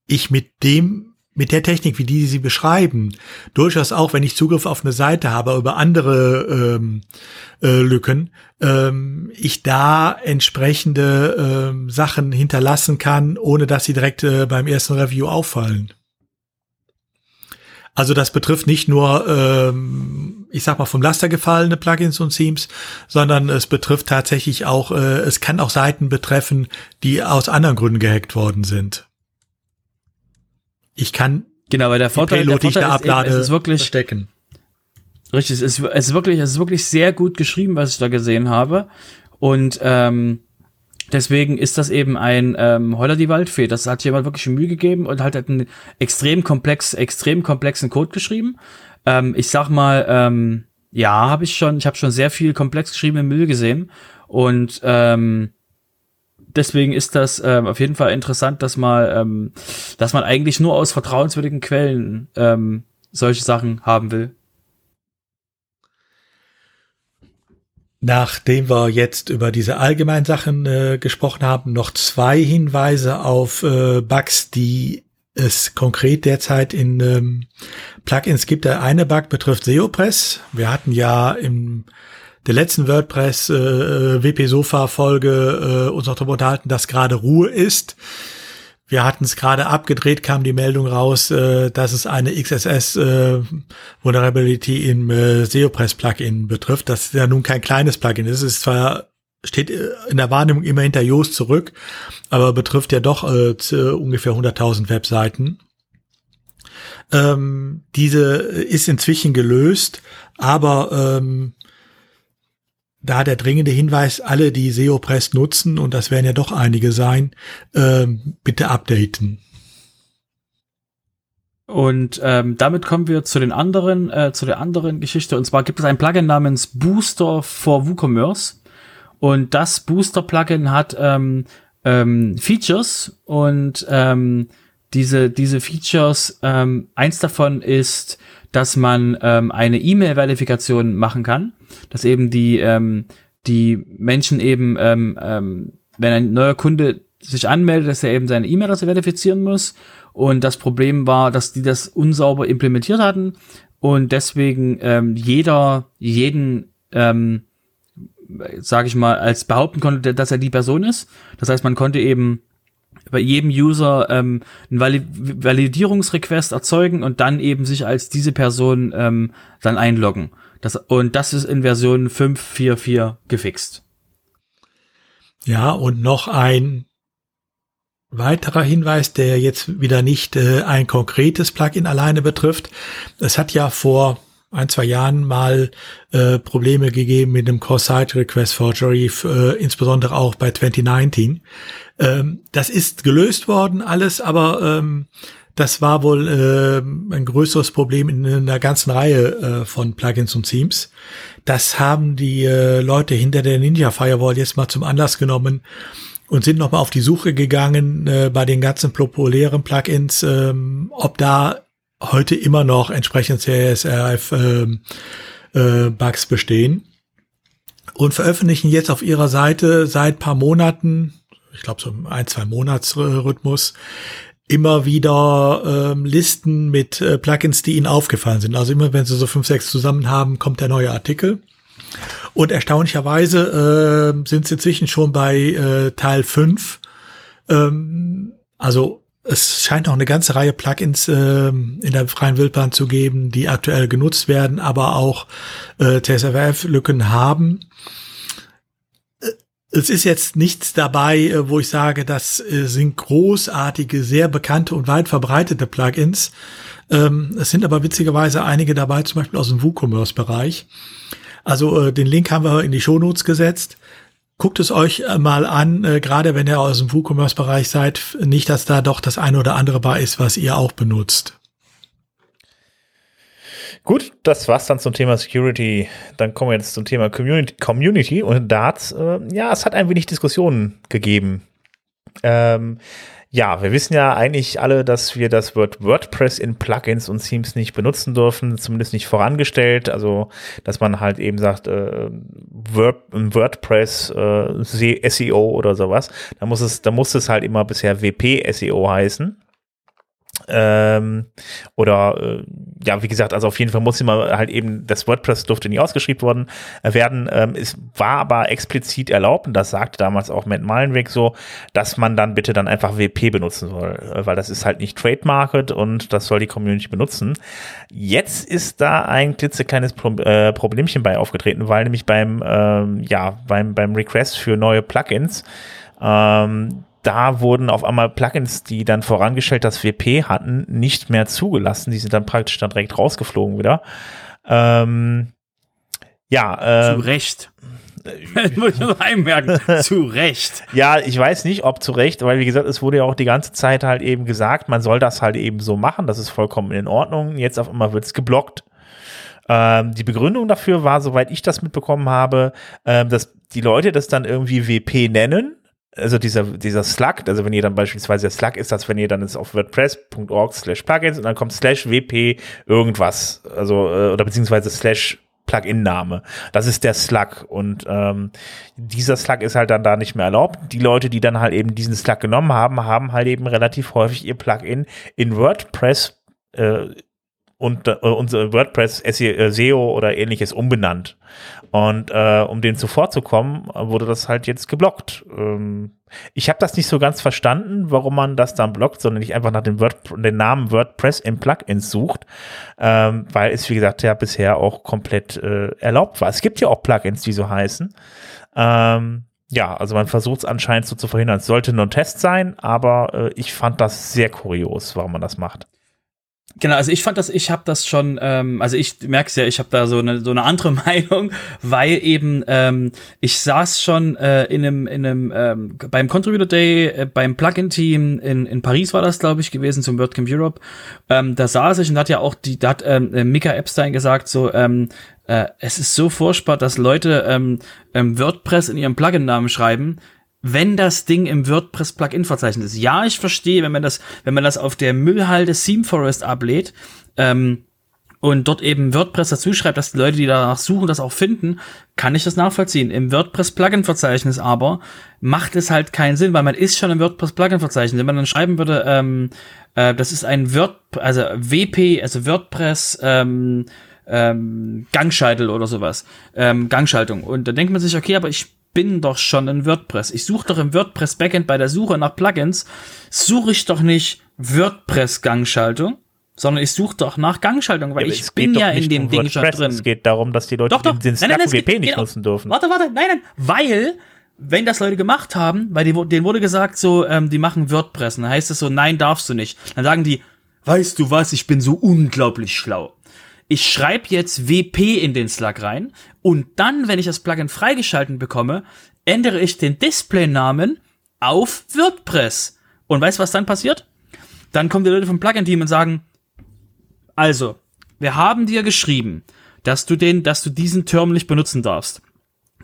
ich mit dem mit der Technik, wie die sie beschreiben, durchaus auch, wenn ich Zugriff auf eine Seite habe über andere ähm, äh, Lücken, ähm, ich da entsprechende ähm, Sachen hinterlassen kann, ohne dass sie direkt äh, beim ersten Review auffallen. Also das betrifft nicht nur, ähm, ich sag mal, vom Laster gefallene Plugins und Themes, sondern es betrifft tatsächlich auch, äh, es kann auch Seiten betreffen, die aus anderen Gründen gehackt worden sind. Ich kann Genau, weil der Vorteil, der Vorteil da ist, eben, es ist wirklich, verstecken. richtig, es ist, es ist wirklich, es ist wirklich sehr gut geschrieben, was ich da gesehen habe. Und ähm, deswegen ist das eben ein ähm, Holler die Waldfee. Das hat jemand wirklich Mühe gegeben und halt hat einen extrem komplex, extrem komplexen Code geschrieben. Ähm, ich sag mal, ähm, ja, habe ich schon, ich habe schon sehr viel komplex geschriebenen Müll gesehen und ähm, deswegen ist das ähm, auf jeden Fall interessant, dass mal, ähm, dass man eigentlich nur aus vertrauenswürdigen Quellen ähm, solche Sachen haben will. Nachdem wir jetzt über diese allgemeinen Sachen äh, gesprochen haben, noch zwei Hinweise auf äh, Bugs, die es konkret derzeit in ähm, Plugins gibt. Der eine Bug betrifft SEOpress. Wir hatten ja im der letzten WordPress äh, WP Sofa Folge äh, uns auch darüber unterhalten, dass gerade Ruhe ist. wir hatten es gerade abgedreht, kam die Meldung raus, äh, dass es eine XSS äh, Vulnerability im äh, SEOpress Plugin betrifft. Das ist ja nun kein kleines Plugin. Es ist zwar steht äh, in der Wahrnehmung immer hinter Yoast zurück, aber betrifft ja doch äh, ungefähr 100.000 Webseiten. Ähm, diese ist inzwischen gelöst, aber ähm, da der dringende Hinweis, alle, die SEOpress nutzen, und das werden ja doch einige sein, ähm, bitte updaten. Und ähm, damit kommen wir zu den anderen, äh, zu der anderen Geschichte. Und zwar gibt es ein Plugin namens Booster for WooCommerce. Und das Booster-Plugin hat ähm, ähm, Features und ähm, diese, diese Features, ähm, eins davon ist, dass man ähm, eine E-Mail-Verifikation machen kann, dass eben die, ähm, die Menschen eben, ähm, ähm, wenn ein neuer Kunde sich anmeldet, dass er eben seine E-Mail-Adresse verifizieren muss. Und das Problem war, dass die das unsauber implementiert hatten und deswegen ähm, jeder jeden ähm, sage ich mal, als behaupten konnte, dass er die Person ist. Das heißt, man konnte eben bei jedem User ähm, einen Valid Validierungsrequest erzeugen und dann eben sich als diese Person ähm, dann einloggen. Das, und das ist in Version 5.4.4 gefixt. Ja, und noch ein weiterer Hinweis, der jetzt wieder nicht äh, ein konkretes Plugin alleine betrifft. Es hat ja vor ein, zwei Jahren mal äh, Probleme gegeben mit dem Cross-Site-Request Forgery, äh, insbesondere auch bei 2019. Ähm, das ist gelöst worden alles, aber ähm, das war wohl äh, ein größeres Problem in einer ganzen Reihe äh, von Plugins und Themes. Das haben die äh, Leute hinter der Ninja Firewall jetzt mal zum Anlass genommen und sind nochmal auf die Suche gegangen äh, bei den ganzen populären Plugins, ähm, ob da heute immer noch entsprechend CSRF äh, äh, bestehen und veröffentlichen jetzt auf ihrer Seite seit paar Monaten, ich glaube so ein, zwei Monatsrhythmus, immer wieder ähm, Listen mit äh, Plugins, die ihnen aufgefallen sind. Also immer wenn sie so fünf, sechs zusammen haben, kommt der neue Artikel. Und erstaunlicherweise äh, sind sie inzwischen schon bei äh, Teil 5. Ähm, also es scheint noch eine ganze Reihe Plugins äh, in der freien Wildbahn zu geben, die aktuell genutzt werden, aber auch äh, TSFF-Lücken haben. Äh, es ist jetzt nichts dabei, äh, wo ich sage, das äh, sind großartige, sehr bekannte und weit verbreitete Plugins. Ähm, es sind aber witzigerweise einige dabei, zum Beispiel aus dem WooCommerce-Bereich. Also den Link haben wir in die Shownotes gesetzt guckt es euch äh, mal an, äh, gerade wenn ihr aus dem WooCommerce-Bereich seid, nicht, dass da doch das eine oder andere bei ist, was ihr auch benutzt. Gut, das war's dann zum Thema Security. Dann kommen wir jetzt zum Thema Community, Community und Darts. Äh, ja, es hat ein wenig Diskussionen gegeben. Ähm, ja, wir wissen ja eigentlich alle, dass wir das Wort WordPress in Plugins und Themes nicht benutzen dürfen, zumindest nicht vorangestellt. Also, dass man halt eben sagt, äh, Word, WordPress äh, SEO oder sowas. Da muss es, da muss es halt immer bisher WP SEO heißen. Ähm, oder äh, ja, wie gesagt, also auf jeden Fall muss immer halt eben, das WordPress durfte nie ausgeschrieben worden äh, werden. Ähm, es war aber explizit erlaubt, und das sagte damals auch Matt Malenweg so, dass man dann bitte dann einfach WP benutzen soll, äh, weil das ist halt nicht trademarket und das soll die Community benutzen. Jetzt ist da ein klitzekleines Pro äh, Problemchen bei aufgetreten, weil nämlich beim, ähm, ja, beim, beim Request für neue Plugins ähm, da wurden auf einmal Plugins, die dann vorangestellt das WP hatten, nicht mehr zugelassen. Die sind dann praktisch dann direkt rausgeflogen wieder. Ähm, ja. Äh, zu Recht. Das muss ich noch einmerken. zu Recht. Ja, ich weiß nicht, ob zu Recht, weil wie gesagt, es wurde ja auch die ganze Zeit halt eben gesagt, man soll das halt eben so machen, das ist vollkommen in Ordnung. Jetzt auf einmal wird es geblockt. Ähm, die Begründung dafür war, soweit ich das mitbekommen habe, ähm, dass die Leute das dann irgendwie WP nennen also dieser, dieser Slug, also wenn ihr dann beispielsweise Slug ist, das wenn ihr dann ist auf wordpress.org slash plugins und dann kommt slash wp irgendwas, also, äh, oder beziehungsweise slash Plugin-Name. Das ist der Slug und ähm, dieser Slug ist halt dann da nicht mehr erlaubt. Die Leute, die dann halt eben diesen Slug genommen haben, haben halt eben relativ häufig ihr Plugin in WordPress äh, und äh, unser WordPress SEO oder ähnliches umbenannt. Und äh, um dem zuvorzukommen, wurde das halt jetzt geblockt. Ähm, ich habe das nicht so ganz verstanden, warum man das dann blockt, sondern nicht einfach nach dem, Word, dem Namen WordPress im Plugins sucht, ähm, weil es, wie gesagt, ja bisher auch komplett äh, erlaubt war. Es gibt ja auch Plugins, die so heißen. Ähm, ja, also man versucht es anscheinend so zu verhindern. Es sollte nur ein Test sein, aber äh, ich fand das sehr kurios, warum man das macht. Genau, also ich fand das, ich habe das schon, ähm, also ich merk's ja, ich habe da so eine so eine andere Meinung, weil eben ähm, ich saß schon äh, in einem in einem ähm, beim Contributor Day äh, beim Plugin Team in in Paris war das glaube ich gewesen zum WordCamp Europe, ähm, da saß ich und hat ja auch die, da hat ähm, äh, Mika Epstein gesagt so ähm, äh, es ist so furchtbar, dass Leute ähm, ähm, WordPress in ihrem Plugin-Namen schreiben, wenn das Ding im WordPress Plugin Verzeichnis ist. Ja, ich verstehe, wenn man das, wenn man das auf der Müllhalde Theme Forest ablädt, ähm, und dort eben WordPress dazu schreibt, dass die Leute, die danach suchen, das auch finden, kann ich das nachvollziehen. Im WordPress Plugin Verzeichnis aber macht es halt keinen Sinn, weil man ist schon im WordPress Plugin Verzeichnis. Wenn man dann schreiben würde, ähm, äh, das ist ein Word, also WP, also WordPress, ähm, ähm, Gangscheitel oder sowas, ähm, Gangschaltung. Und da denkt man sich, okay, aber ich bin doch schon in WordPress. Ich suche doch im WordPress Backend bei der Suche nach Plugins, suche ich doch nicht WordPress Gangschaltung, sondern ich suche doch nach Gangschaltung, weil ja, ich bin ja in dem um Ding schon drin. Es geht darum, dass die Leute doch, doch. den, Slack nein, nein, WP geht, nicht geht nutzen dürfen. Warte, warte, nein, nein, weil wenn das Leute gemacht haben, weil die, denen wurde gesagt, so, ähm, die machen WordPress, und dann heißt es so, nein, darfst du nicht. Dann sagen die, weißt du was, ich bin so unglaublich schlau ich schreibe jetzt WP in den Slack rein und dann, wenn ich das Plugin freigeschalten bekomme, ändere ich den Displaynamen auf WordPress. Und weißt was dann passiert? Dann kommen die Leute vom Plugin-Team und sagen, also, wir haben dir geschrieben, dass du den, dass du diesen Term nicht benutzen darfst.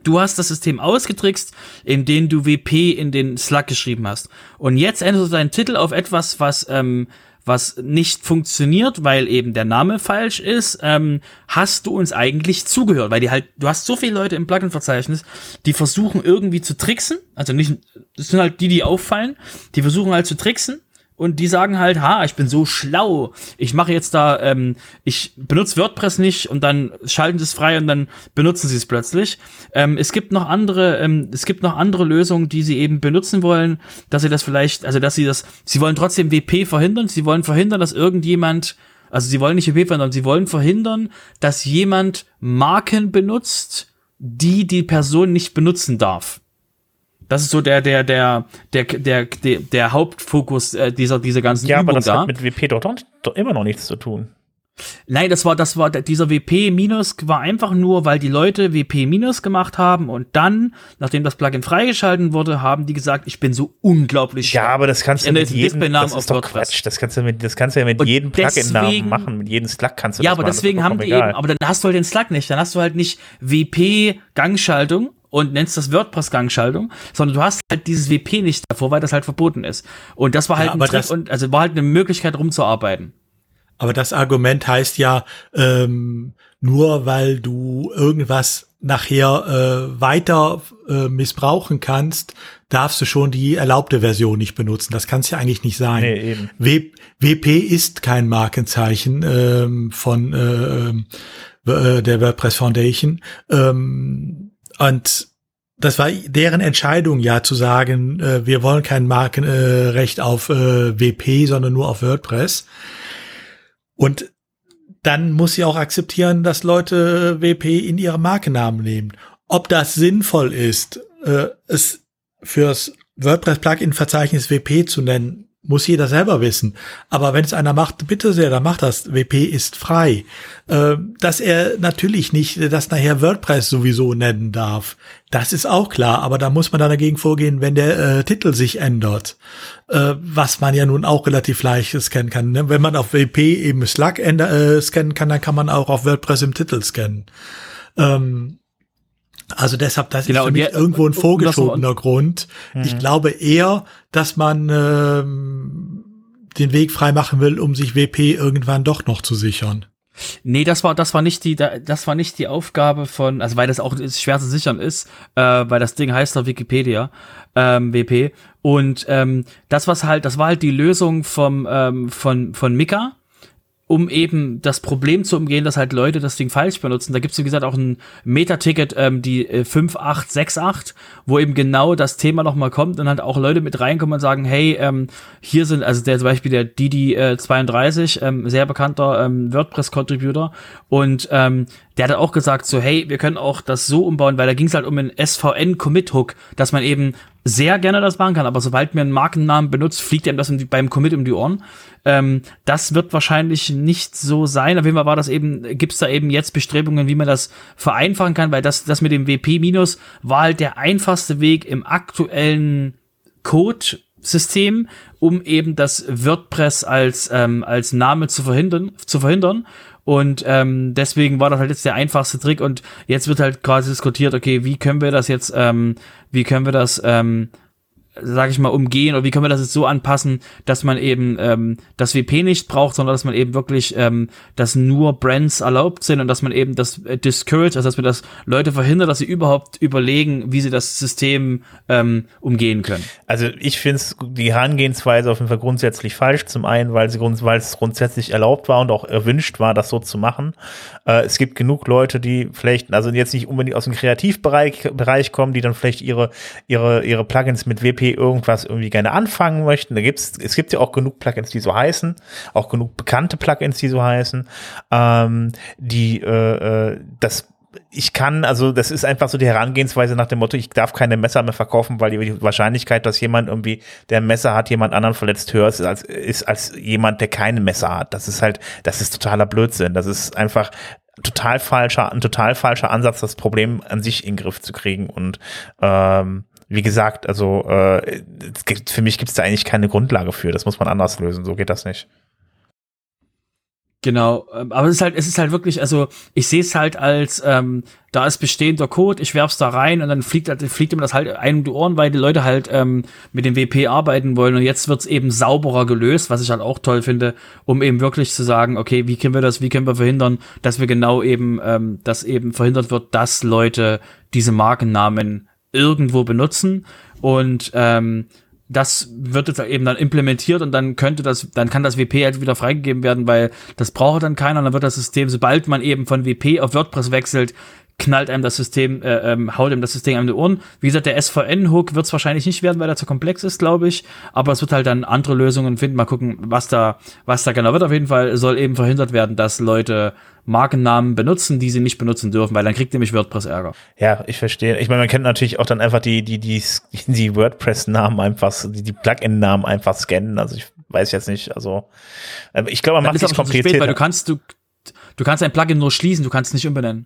Du hast das System ausgetrickst, indem du WP in den Slack geschrieben hast. Und jetzt änderst du deinen Titel auf etwas, was ähm, was nicht funktioniert, weil eben der Name falsch ist, ähm, hast du uns eigentlich zugehört, weil die halt, du hast so viele Leute im Plugin-Verzeichnis, die versuchen irgendwie zu tricksen, also nicht, das sind halt die, die auffallen, die versuchen halt zu tricksen und die sagen halt, ha, ich bin so schlau, ich mache jetzt da, ähm, ich benutze WordPress nicht und dann schalten sie es frei und dann benutzen sie es plötzlich. Ähm, es gibt noch andere, ähm, es gibt noch andere Lösungen, die sie eben benutzen wollen, dass sie das vielleicht, also dass sie das, sie wollen trotzdem WP verhindern, sie wollen verhindern, dass irgendjemand also sie wollen nicht WP verhindern, sie wollen verhindern, dass jemand Marken benutzt, die die Person nicht benutzen darf. Das ist so der, der, der, der, der, der, der Hauptfokus äh, dieser, dieser ganzen ja, Übung aber das da. hat mit WP doch, doch immer noch nichts zu tun. Nein, das war, das war, dieser WP Minus war einfach nur, weil die Leute WP Minus gemacht haben und dann, nachdem das Plugin freigeschalten wurde, haben die gesagt, ich bin so unglaublich Ja, aber das kannst du mit jedem, das ist doch Quatsch. Das kannst du mit, das kannst du ja mit jedem Plugin-Namen machen, mit jedem Slack kannst du ja, das aber deswegen haben die egal. eben, aber dann hast du halt den Slack nicht, dann hast du halt nicht WP Gangschaltung und nennst das WordPress-Gangschaltung, sondern du hast halt dieses WP nicht davor, weil das halt verboten ist. Und das war halt ja, ein Trick und also war halt eine Möglichkeit rumzuarbeiten. Aber das Argument heißt ja, ähm, nur weil du irgendwas nachher äh, weiter äh, missbrauchen kannst, darfst du schon die erlaubte Version nicht benutzen. Das kann es ja eigentlich nicht sein. Nee, eben. W WP ist kein Markenzeichen ähm, von äh, äh, der WordPress Foundation. Ähm, und das war deren Entscheidung ja zu sagen, äh, wir wollen kein Markenrecht äh, auf äh, WP, sondern nur auf WordPress. Und dann muss sie auch akzeptieren, dass Leute WP in ihre Markennamen nehmen. Ob das sinnvoll ist, äh, es fürs WordPress-Plugin-Verzeichnis WP zu nennen, muss jeder selber wissen. Aber wenn es einer macht, bitte sehr, dann macht das. WP ist frei. Äh, dass er natürlich nicht das nachher WordPress sowieso nennen darf, das ist auch klar. Aber da muss man dann dagegen vorgehen, wenn der äh, Titel sich ändert. Äh, was man ja nun auch relativ leicht scannen kann. Ne? Wenn man auf WP eben Slack änder, äh, scannen kann, dann kann man auch auf WordPress im Titel scannen. Ähm, also deshalb, das genau, ist für mich irgendwo ein vorgeschobener Grund. Mhm. Ich glaube eher, dass man ähm, den Weg freimachen will, um sich WP irgendwann doch noch zu sichern. Nee, das war, das war nicht die, das war nicht die Aufgabe von, also weil das auch schwer zu sichern ist, äh, weil das Ding heißt auf Wikipedia, ähm, WP. Und ähm, das was halt, das war halt die Lösung vom, ähm, von, von Mika, um eben das Problem zu umgehen, dass halt Leute das Ding falsch benutzen. Da gibt's wie gesagt, auch ein Meta-Ticket, ähm, die äh, 5868, wo eben genau das Thema nochmal kommt und halt auch Leute mit reinkommen und sagen, hey, ähm, hier sind, also der zum Beispiel der Didi32, äh, ähm, sehr bekannter ähm, WordPress-Contributor und ähm, der hat auch gesagt so, hey, wir können auch das so umbauen, weil da ging es halt um einen SVN-Commit-Hook, dass man eben sehr gerne das machen kann, aber sobald mir einen Markennamen benutzt, fliegt einem das beim Commit um die Ohren. Ähm, das wird wahrscheinlich nicht so sein. Auf jeden Fall war das eben, gibt's da eben jetzt Bestrebungen, wie man das vereinfachen kann, weil das, das mit dem WP- war halt der einfachste Weg im aktuellen Code System, um eben das WordPress als ähm, als Name zu verhindern zu verhindern und ähm, deswegen war das halt jetzt der einfachste Trick und jetzt wird halt quasi diskutiert, okay, wie können wir das jetzt, ähm, wie können wir das ähm, sage ich mal, umgehen oder wie können wir das jetzt so anpassen, dass man eben ähm, das WP nicht braucht, sondern dass man eben wirklich, ähm, dass nur Brands erlaubt sind und dass man eben das äh, discourage, also dass man das Leute verhindert, dass sie überhaupt überlegen, wie sie das System ähm, umgehen können. Also ich finde die Herangehensweise auf jeden Fall grundsätzlich falsch. Zum einen, weil, sie, weil es grundsätzlich erlaubt war und auch erwünscht war, das so zu machen. Äh, es gibt genug Leute, die vielleicht, also jetzt nicht unbedingt aus dem Kreativbereich Bereich kommen, die dann vielleicht ihre, ihre, ihre Plugins mit WP irgendwas irgendwie gerne anfangen möchten. Da gibt's, es gibt ja auch genug Plugins, die so heißen, auch genug bekannte Plugins, die so heißen, ähm, die äh, äh, das ich kann, also das ist einfach so die Herangehensweise nach dem Motto, ich darf keine Messer mehr verkaufen, weil die Wahrscheinlichkeit, dass jemand irgendwie, der ein Messer hat, jemand anderen verletzt höher ist als, ist als jemand, der keine Messer hat. Das ist halt, das ist totaler Blödsinn. Das ist einfach total falscher, ein total falscher Ansatz, das Problem an sich in den Griff zu kriegen. Und ähm, wie gesagt, also äh, für mich gibt es da eigentlich keine Grundlage für. Das muss man anders lösen. So geht das nicht. Genau, ähm, aber es ist halt, es ist halt wirklich, also ich sehe es halt als, ähm, da ist bestehender Code, ich werf's da rein und dann fliegt halt, fliegt ihm das halt einem die Ohren, weil die Leute halt ähm, mit dem WP arbeiten wollen und jetzt wird's eben sauberer gelöst, was ich halt auch toll finde, um eben wirklich zu sagen, okay, wie können wir das, wie können wir verhindern, dass wir genau eben, ähm, dass eben verhindert wird, dass Leute diese Markennamen irgendwo benutzen und ähm, das wird jetzt eben dann implementiert und dann könnte das, dann kann das WP halt wieder freigegeben werden, weil das braucht dann keiner. Und dann wird das System, sobald man eben von WP auf WordPress wechselt, knallt einem das System, äh, ähm, haut ihm das System an die Ohren. Wie gesagt, der SVN-Hook wird es wahrscheinlich nicht werden, weil er zu komplex ist, glaube ich. Aber es wird halt dann andere Lösungen finden. Mal gucken, was da, was da genau wird. Auf jeden Fall soll eben verhindert werden, dass Leute Markennamen benutzen, die sie nicht benutzen dürfen, weil dann kriegt nämlich WordPress Ärger. Ja, ich verstehe. Ich meine, man kennt natürlich auch dann einfach die, die, die, die WordPress-Namen einfach, die, die Plugin-Namen einfach scannen. Also ich weiß jetzt nicht, also äh, ich glaube, man macht es kompliziert. Weil du kannst, du, du kannst ein Plugin nur schließen, du kannst es nicht umbenennen.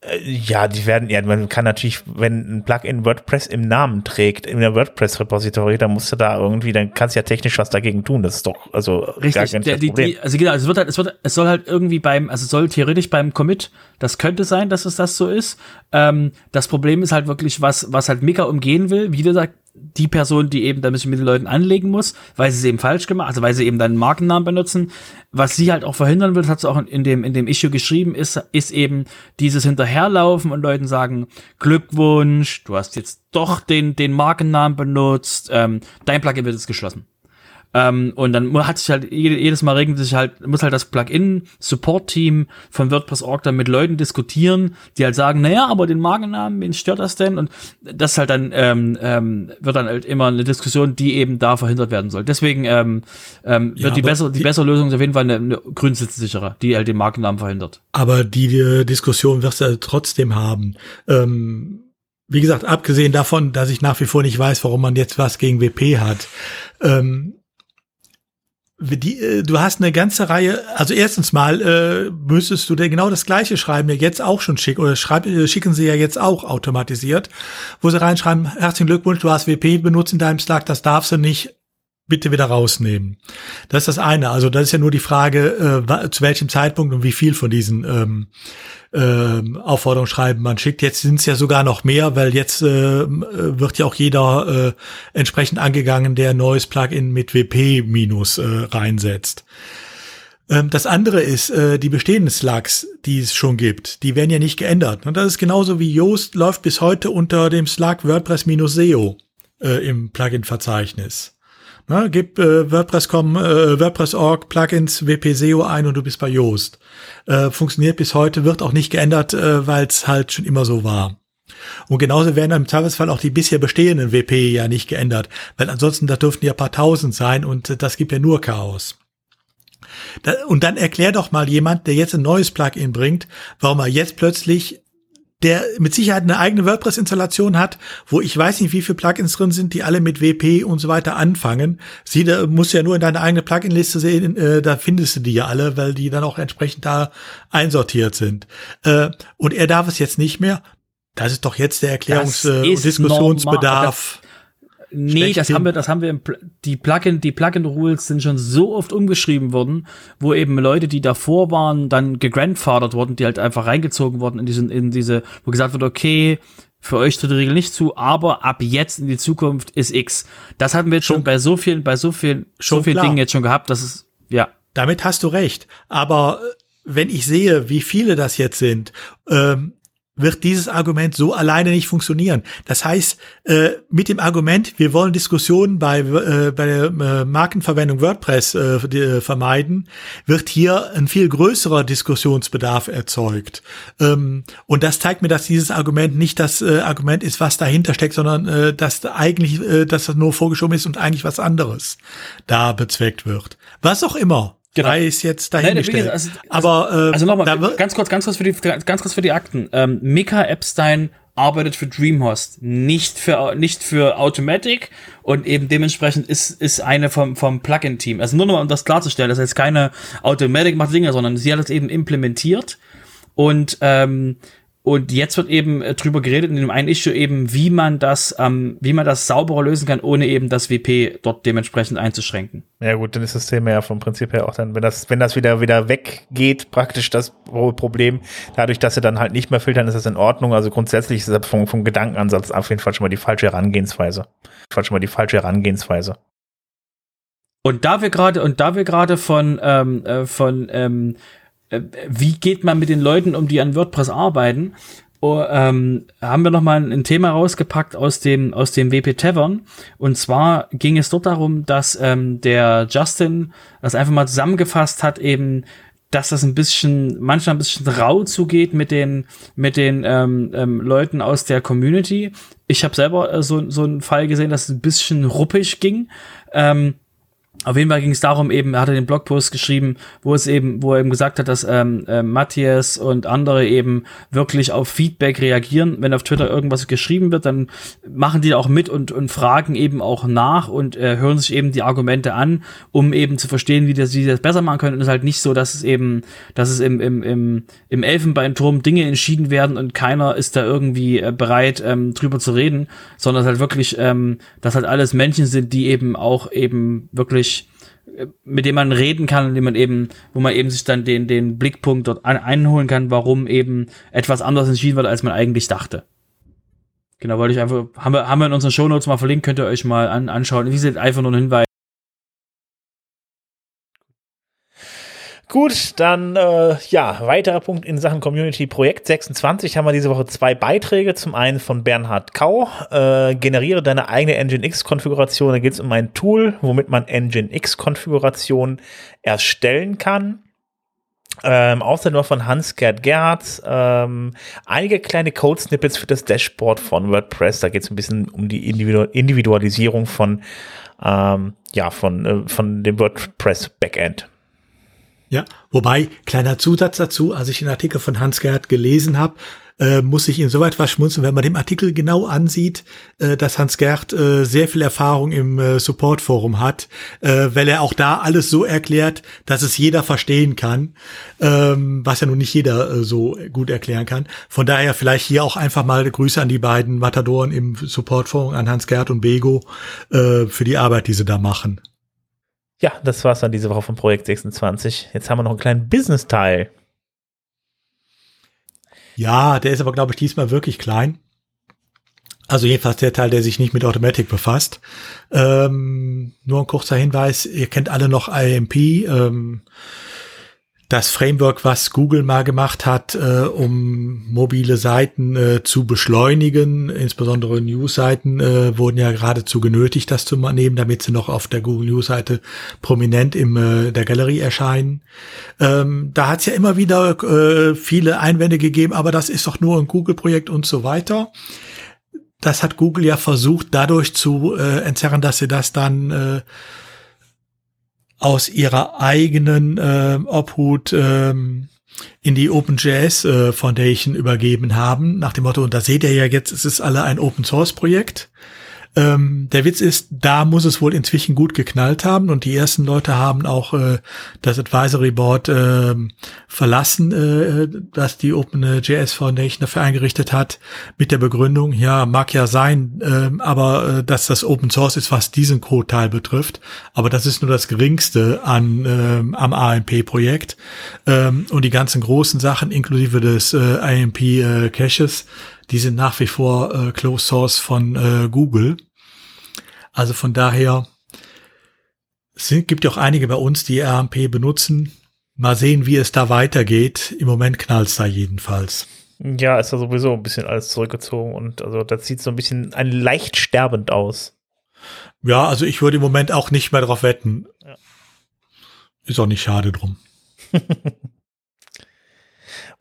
Äh, ja, die werden, ja, man kann natürlich, wenn ein Plugin WordPress im Namen trägt, in der WordPress-Repository, dann musst du da irgendwie, dann kannst du ja technisch was dagegen tun. Das ist doch, also, Richtig, der, die, die, also genau, es wird halt, es wird, es soll halt irgendwie beim, also es soll theoretisch beim Commit, das könnte sein, dass es das so ist. Ähm, das Problem ist halt wirklich, was, was halt Mika umgehen will, wie gesagt, die Person, die eben da ein bisschen mit den Leuten anlegen muss, weil sie es eben falsch gemacht, also weil sie eben dann Markennamen benutzen. Was sie halt auch verhindern will, hat sie auch in dem, in dem Issue geschrieben, ist, ist eben dieses Hinterherlaufen und Leuten sagen, Glückwunsch, du hast jetzt doch den, den Markennamen benutzt, ähm, dein Plugin wird jetzt geschlossen. Ähm, und dann hat sich halt jedes Mal regnet sich halt, muss halt das Plugin-Support-Team von WordPress.org dann mit Leuten diskutieren, die halt sagen, naja, aber den Markennamen, wen stört das denn? Und das halt dann ähm, ähm, wird dann halt immer eine Diskussion, die eben da verhindert werden soll. Deswegen ähm, ähm, wird ja, die bessere, die, die bessere Lösung ist auf jeden Fall eine, eine grünsitzsichere, die halt den Markennamen verhindert. Aber die, die Diskussion wirst du trotzdem haben. Ähm wie gesagt, abgesehen davon, dass ich nach wie vor nicht weiß, warum man jetzt was gegen WP hat. Ähm, die, äh, du hast eine ganze Reihe, also erstens mal äh, müsstest du dir genau das gleiche schreiben, ja jetzt auch schon schicken, oder schreib, äh, schicken sie ja jetzt auch automatisiert, wo sie reinschreiben, herzlichen Glückwunsch, du hast WP benutzt in deinem Slack, das darfst du nicht, bitte wieder rausnehmen. Das ist das eine. Also das ist ja nur die Frage, äh, zu welchem Zeitpunkt und wie viel von diesen ähm, äh, Aufforderungsschreiben man schickt. Jetzt sind es ja sogar noch mehr, weil jetzt äh, wird ja auch jeder äh, entsprechend angegangen, der neues Plugin mit WP minus äh, reinsetzt. Ähm, das andere ist, äh, die bestehenden Slugs, die es schon gibt, die werden ja nicht geändert. Und das ist genauso wie Yoast läuft bis heute unter dem Slug WordPress-SEO äh, im Plugin-Verzeichnis. Ne, gib äh, WordPress.com, äh, WordPress.org, Plugins, WP-SEO ein und du bist bei Yoast. Äh, funktioniert bis heute, wird auch nicht geändert, äh, weil es halt schon immer so war. Und genauso werden im Zweifelsfall auch die bisher bestehenden WP ja nicht geändert, weil ansonsten da dürften ja paar tausend sein und äh, das gibt ja nur Chaos. Da, und dann erklär doch mal jemand, der jetzt ein neues Plugin bringt, warum er jetzt plötzlich der mit Sicherheit eine eigene WordPress-Installation hat, wo ich weiß nicht, wie viele Plugins drin sind, die alle mit WP und so weiter anfangen. Sie da musst ja nur in deine eigene Plugin-Liste sehen, äh, da findest du die ja alle, weil die dann auch entsprechend da einsortiert sind. Äh, und er darf es jetzt nicht mehr. Das ist doch jetzt der Erklärungs- äh, und Diskussionsbedarf. Nee, das haben wir, das haben wir im, die Plugin, die Plugin-Rules sind schon so oft umgeschrieben worden, wo eben Leute, die davor waren, dann gegrandfathered wurden, die halt einfach reingezogen wurden in diesen, in diese, wo gesagt wird, okay, für euch tritt die Regel nicht zu, aber ab jetzt in die Zukunft ist X. Das hatten wir jetzt schon, schon bei so vielen, bei so vielen, so vielen Dingen jetzt schon gehabt, dass es, ja. Damit hast du recht. Aber äh, wenn ich sehe, wie viele das jetzt sind, ähm, wird dieses Argument so alleine nicht funktionieren. Das heißt, äh, mit dem Argument, wir wollen Diskussionen bei, äh, bei der äh, Markenverwendung WordPress vermeiden, wird hier ein viel größerer Diskussionsbedarf erzeugt. Ähm, und das zeigt mir, dass dieses Argument nicht das Argument ist, was dahinter steckt, sondern dass eigentlich, dass das nur vorgeschoben ist und eigentlich was anderes da bezweckt wird. Was auch immer. Genau. Drei ist jetzt dahingestellt. Nein, also, also, Aber äh, also nochmal, ganz kurz, ganz kurz für die, ganz kurz für die Akten. Ähm, Mika Epstein arbeitet für Dreamhost, nicht für nicht für Automatic und eben dementsprechend ist ist eine vom vom Plugin-Team. Also nur noch mal, um das klarzustellen, das ist jetzt keine Automatic macht Dinge, sondern sie hat es eben implementiert und ähm, und jetzt wird eben äh, drüber geredet in dem einen Issue eben, wie man das, ähm, wie man das sauberer lösen kann, ohne eben das WP dort dementsprechend einzuschränken. Ja gut, dann ist das Thema ja vom Prinzip her auch dann, wenn das, wenn das wieder wieder weggeht, praktisch das Problem, dadurch, dass sie dann halt nicht mehr filtern, ist das in Ordnung. Also grundsätzlich ist das vom, vom Gedankenansatz auf jeden Fall schon mal die falsche Herangehensweise. Schon mal die falsche Herangehensweise. Und da wir gerade und da wir gerade von ähm, äh, von ähm, äh, wie geht man mit den Leuten um, die an WordPress arbeiten? Oh, ähm, haben wir noch mal ein, Thema rausgepackt aus dem aus dem WP Tavern und zwar ging es dort darum, dass ähm, der Justin das einfach mal zusammengefasst hat eben dass das ein bisschen manchmal ein bisschen rau zugeht mit den mit den ähm, ähm, Leuten aus der Community. Ich habe selber äh, so so einen Fall gesehen, dass es ein bisschen ruppig ging. Ähm, auf jeden Fall ging es darum, eben, er hatte den Blogpost geschrieben, wo es eben, wo er eben gesagt hat, dass ähm, äh, Matthias und andere eben wirklich auf Feedback reagieren. Wenn auf Twitter irgendwas geschrieben wird, dann machen die auch mit und, und fragen eben auch nach und äh, hören sich eben die Argumente an, um eben zu verstehen, wie das, wie das besser machen können. Und es ist halt nicht so, dass es eben, dass es im, im, im, im Elfenbeinturm Dinge entschieden werden und keiner ist da irgendwie äh, bereit, ähm, drüber zu reden, sondern es halt wirklich, ähm, dass halt alles Menschen sind, die eben auch eben wirklich mit dem man reden kann, dem man eben, wo man eben sich dann den, den Blickpunkt dort ein, einholen kann, warum eben etwas anders entschieden wird, als man eigentlich dachte. Genau, wollte ich einfach, haben wir, haben wir in unseren Shownotes mal verlinkt, könnt ihr euch mal an, anschauen. Wie gesagt, einfach nur ein Hinweis, Gut, dann äh, ja, weiterer Punkt in Sachen Community Projekt 26 haben wir diese Woche zwei Beiträge. Zum einen von Bernhard Kau, äh, generiere deine eigene Nginx-Konfiguration. Da geht es um ein Tool, womit man Nginx-Konfiguration erstellen kann. Ähm, außerdem noch von Hans-Gerd Gerhardt ähm, einige kleine Code-Snippets für das Dashboard von WordPress. Da geht es ein bisschen um die Individu Individualisierung von, ähm, ja, von, äh, von dem WordPress-Backend. Ja, wobei, kleiner Zusatz dazu, als ich den Artikel von Hans Gerd gelesen habe, äh, muss ich insoweit verschmunzeln, wenn man dem Artikel genau ansieht, äh, dass Hans Gerd äh, sehr viel Erfahrung im äh, Support-Forum hat, äh, weil er auch da alles so erklärt, dass es jeder verstehen kann, ähm, was ja nun nicht jeder äh, so gut erklären kann. Von daher vielleicht hier auch einfach mal Grüße an die beiden Matadoren im Support-Forum, an Hans Gerd und Bego, äh, für die Arbeit, die sie da machen. Ja, das war's dann diese Woche von Projekt 26. Jetzt haben wir noch einen kleinen Business-Teil. Ja, der ist aber, glaube ich, diesmal wirklich klein. Also jedenfalls der Teil, der sich nicht mit Automatic befasst. Ähm, nur ein kurzer Hinweis, ihr kennt alle noch IMP. Ähm, das Framework, was Google mal gemacht hat, äh, um mobile Seiten äh, zu beschleunigen, insbesondere News-Seiten, äh, wurden ja geradezu genötigt, das zu nehmen, damit sie noch auf der Google News-Seite prominent in äh, der Galerie erscheinen. Ähm, da hat es ja immer wieder äh, viele Einwände gegeben, aber das ist doch nur ein Google-Projekt und so weiter. Das hat Google ja versucht, dadurch zu äh, entzerren, dass sie das dann äh, aus ihrer eigenen äh, Obhut ähm, in die OpenJS äh, Foundation übergeben haben, nach dem Motto, und da seht ihr ja jetzt, es ist alle ein Open Source Projekt. Ähm, der Witz ist, da muss es wohl inzwischen gut geknallt haben und die ersten Leute haben auch äh, das Advisory Board äh, verlassen, äh, das die OpenJS Foundation dafür eingerichtet hat, mit der Begründung, ja, mag ja sein, äh, aber äh, dass das Open Source ist, was diesen Code-Teil betrifft, aber das ist nur das geringste an äh, am AMP-Projekt ähm, und die ganzen großen Sachen, inklusive des äh, AMP-Caches, äh, die sind nach wie vor äh, Closed Source von äh, Google. Also von daher es gibt ja auch einige bei uns, die RMP benutzen. Mal sehen, wie es da weitergeht. Im Moment knallt es da jedenfalls. Ja, ist da sowieso ein bisschen alles zurückgezogen und also das sieht so ein bisschen ein leicht sterbend aus. Ja, also ich würde im Moment auch nicht mehr drauf wetten. Ja. Ist auch nicht schade drum.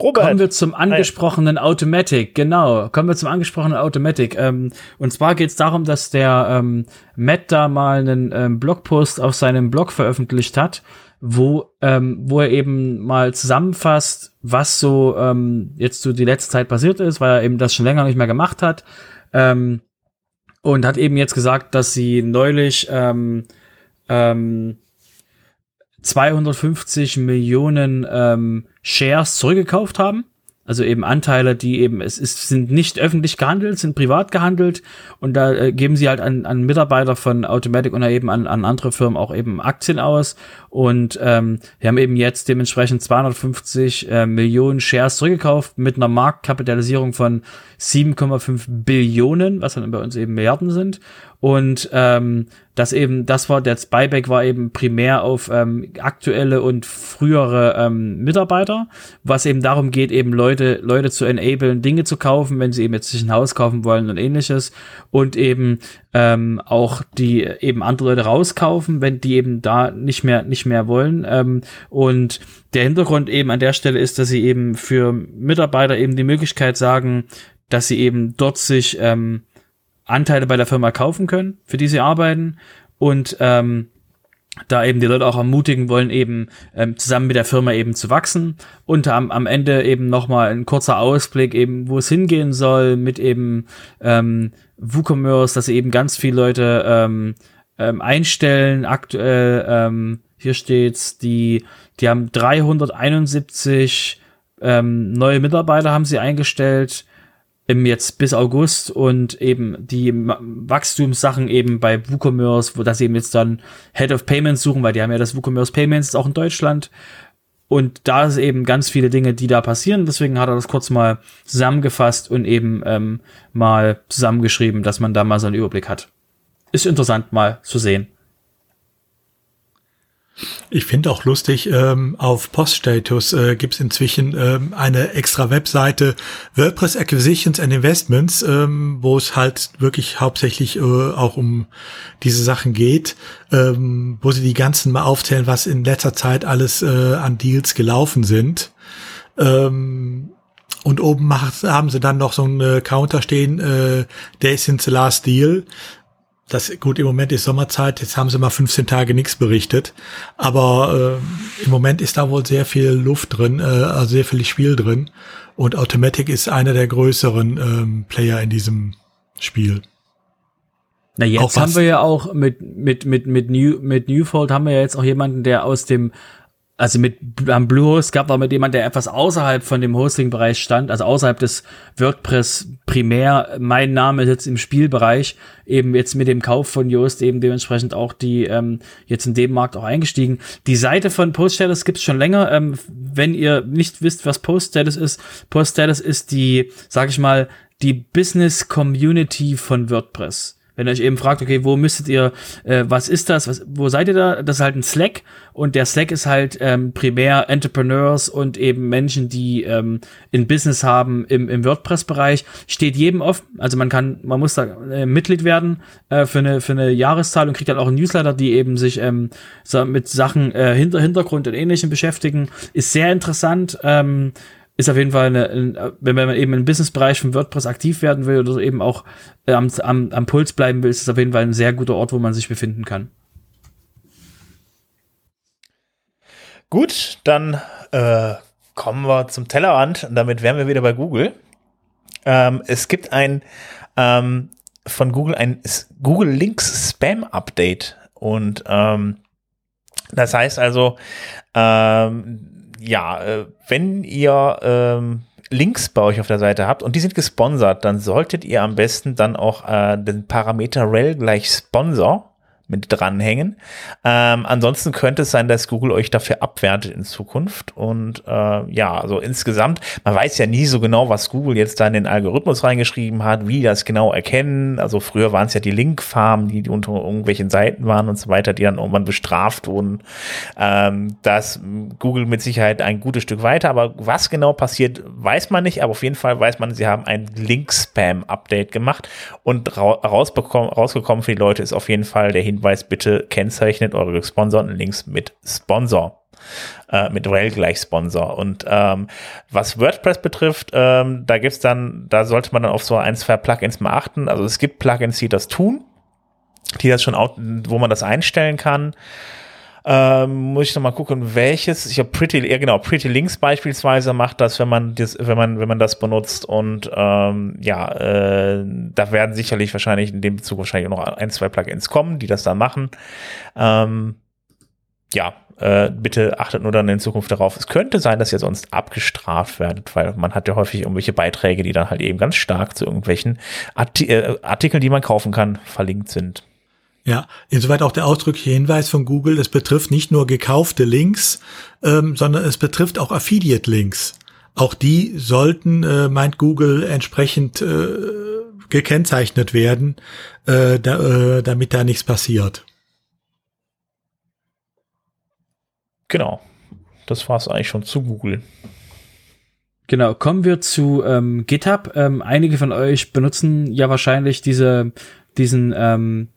Robert. Kommen wir zum angesprochenen Automatic, genau. Kommen wir zum angesprochenen Automatic. Ähm, und zwar geht es darum, dass der ähm, Matt da mal einen ähm, Blogpost auf seinem Blog veröffentlicht hat, wo, ähm, wo er eben mal zusammenfasst, was so ähm, jetzt so die letzte Zeit passiert ist, weil er eben das schon länger nicht mehr gemacht hat. Ähm, und hat eben jetzt gesagt, dass sie neulich ähm, ähm, 250 Millionen ähm, Shares zurückgekauft haben. Also eben Anteile, die eben, es ist, sind nicht öffentlich gehandelt, sind privat gehandelt. Und da äh, geben sie halt an, an Mitarbeiter von Automatic oder eben an, an andere Firmen auch eben Aktien aus. Und ähm, wir haben eben jetzt dementsprechend 250 äh, Millionen Shares zurückgekauft mit einer Marktkapitalisierung von 7,5 Billionen, was dann bei uns eben Milliarden sind und ähm, das eben, das war, das Buyback war eben primär auf ähm, aktuelle und frühere ähm, Mitarbeiter, was eben darum geht, eben Leute, Leute zu enablen, Dinge zu kaufen, wenn sie eben jetzt sich ein Haus kaufen wollen und ähnliches und eben ähm, auch die eben andere Leute rauskaufen, wenn die eben da nicht mehr, nicht mehr wollen. Ähm, und der Hintergrund eben an der Stelle ist, dass sie eben für Mitarbeiter eben die Möglichkeit sagen, dass sie eben dort sich ähm, Anteile bei der Firma kaufen können, für die sie arbeiten und ähm, da eben die Leute auch ermutigen wollen, eben ähm, zusammen mit der Firma eben zu wachsen und am, am Ende eben nochmal ein kurzer Ausblick eben, wo es hingehen soll mit eben ähm, WooCommerce, dass sie eben ganz viele Leute ähm, ähm, einstellen. Aktuell, ähm, hier steht's, die, die haben 371 ähm, neue Mitarbeiter haben sie eingestellt im jetzt bis August und eben die Wachstumssachen eben bei WooCommerce, wo das eben jetzt dann Head of Payments suchen, weil die haben ja das WooCommerce Payments auch in Deutschland. Und da ist eben ganz viele Dinge, die da passieren. Deswegen hat er das kurz mal zusammengefasst und eben ähm, mal zusammengeschrieben, dass man da mal so einen Überblick hat. Ist interessant mal zu sehen. Ich finde auch lustig, ähm, auf Poststatus äh, gibt es inzwischen ähm, eine extra Webseite WordPress Acquisitions and Investments, ähm, wo es halt wirklich hauptsächlich äh, auch um diese Sachen geht, ähm, wo sie die ganzen mal aufzählen, was in letzter Zeit alles äh, an Deals gelaufen sind. Ähm, und oben macht, haben sie dann noch so einen Counter stehen, äh, Days since the last deal das gut, im Moment ist Sommerzeit, jetzt haben sie mal 15 Tage nichts berichtet, aber äh, im Moment ist da wohl sehr viel Luft drin, äh, also sehr viel Spiel drin und Automatic ist einer der größeren ähm, Player in diesem Spiel. Na jetzt haben wir ja auch mit mit mit mit New mit Newfold haben wir ja jetzt auch jemanden, der aus dem also mit am Bluehost gab auch mit jemand, der etwas außerhalb von dem Hosting-Bereich stand, also außerhalb des WordPress primär. Mein Name ist jetzt im Spielbereich, eben jetzt mit dem Kauf von Yoast eben dementsprechend auch die ähm, jetzt in dem Markt auch eingestiegen. Die Seite von PostStatus gibt's schon länger. Ähm, wenn ihr nicht wisst, was PostStatus ist, PostStatus ist die, sag ich mal, die Business Community von WordPress Wenn ihr euch eben fragt, okay, wo müsstet ihr, äh, was ist das, was, wo seid ihr da? Das ist halt ein Slack und der Slack ist halt ähm, primär Entrepreneurs und eben Menschen, die ähm, ein Business haben im, im WordPress-Bereich. Steht jedem offen, also man kann, man muss da äh, Mitglied werden äh, für eine für eine Jahreszahl und kriegt dann auch einen Newsletter, die eben sich ähm, so mit Sachen äh, hinter Hintergrund und Ähnlichem beschäftigen. Ist sehr interessant. Ähm, ist auf jeden Fall eine, wenn man eben im Businessbereich von WordPress aktiv werden will oder eben auch äh, am, am, am Puls bleiben will, ist es auf jeden Fall ein sehr guter Ort, wo man sich befinden kann. Gut, dann äh, kommen wir zum Tellerrand und damit wären wir wieder bei Google. Ähm, es gibt ein ähm, von Google ein Google Links Spam Update und ähm, das heißt also, ähm, ja, äh, wenn ihr ähm, Links bei euch auf der Seite habt und die sind gesponsert, dann solltet ihr am besten dann auch äh, den Parameter rel gleich Sponsor mit dranhängen. Ähm, ansonsten könnte es sein, dass Google euch dafür abwertet in Zukunft. Und äh, ja, also insgesamt, man weiß ja nie so genau, was Google jetzt da in den Algorithmus reingeschrieben hat, wie das genau erkennen. Also früher waren es ja die Linkfarmen, die, die unter irgendwelchen Seiten waren und so weiter, die dann irgendwann bestraft wurden. Ähm, das Google mit Sicherheit ein gutes Stück weiter, aber was genau passiert, weiß man nicht. Aber auf jeden Fall weiß man, sie haben ein Link-Spam-Update gemacht und rausbekommen, rausgekommen für die Leute ist auf jeden Fall der Hinweis, Hinweis, bitte kennzeichnet eure gesponserten Links mit Sponsor. Äh, mit Rail gleich Sponsor. Und ähm, was WordPress betrifft, ähm, da gibt's dann, da sollte man dann auf so ein, zwei Plugins mal achten. Also es gibt Plugins, die das tun, die das schon, wo man das einstellen kann. Ähm, muss ich noch mal gucken, welches. Ich habe Pretty, ja genau, Pretty Links beispielsweise macht das, wenn man das, wenn man, wenn man das benutzt. Und ähm, ja, äh, da werden sicherlich wahrscheinlich in dem Bezug wahrscheinlich auch noch ein, zwei Plugins kommen, die das dann machen. Ähm, ja, äh, bitte achtet nur dann in Zukunft darauf. Es könnte sein, dass ihr sonst abgestraft werdet, weil man hat ja häufig irgendwelche Beiträge, die dann halt eben ganz stark zu irgendwelchen Arti äh, Artikeln, die man kaufen kann, verlinkt sind. Ja, insoweit auch der ausdrückliche Hinweis von Google, es betrifft nicht nur gekaufte Links, ähm, sondern es betrifft auch Affiliate-Links. Auch die sollten, äh, meint Google, entsprechend äh, gekennzeichnet werden, äh, da, äh, damit da nichts passiert. Genau. Das war es eigentlich schon zu Google. Genau, kommen wir zu ähm, GitHub. Ähm, einige von euch benutzen ja wahrscheinlich diese, diesen ähm,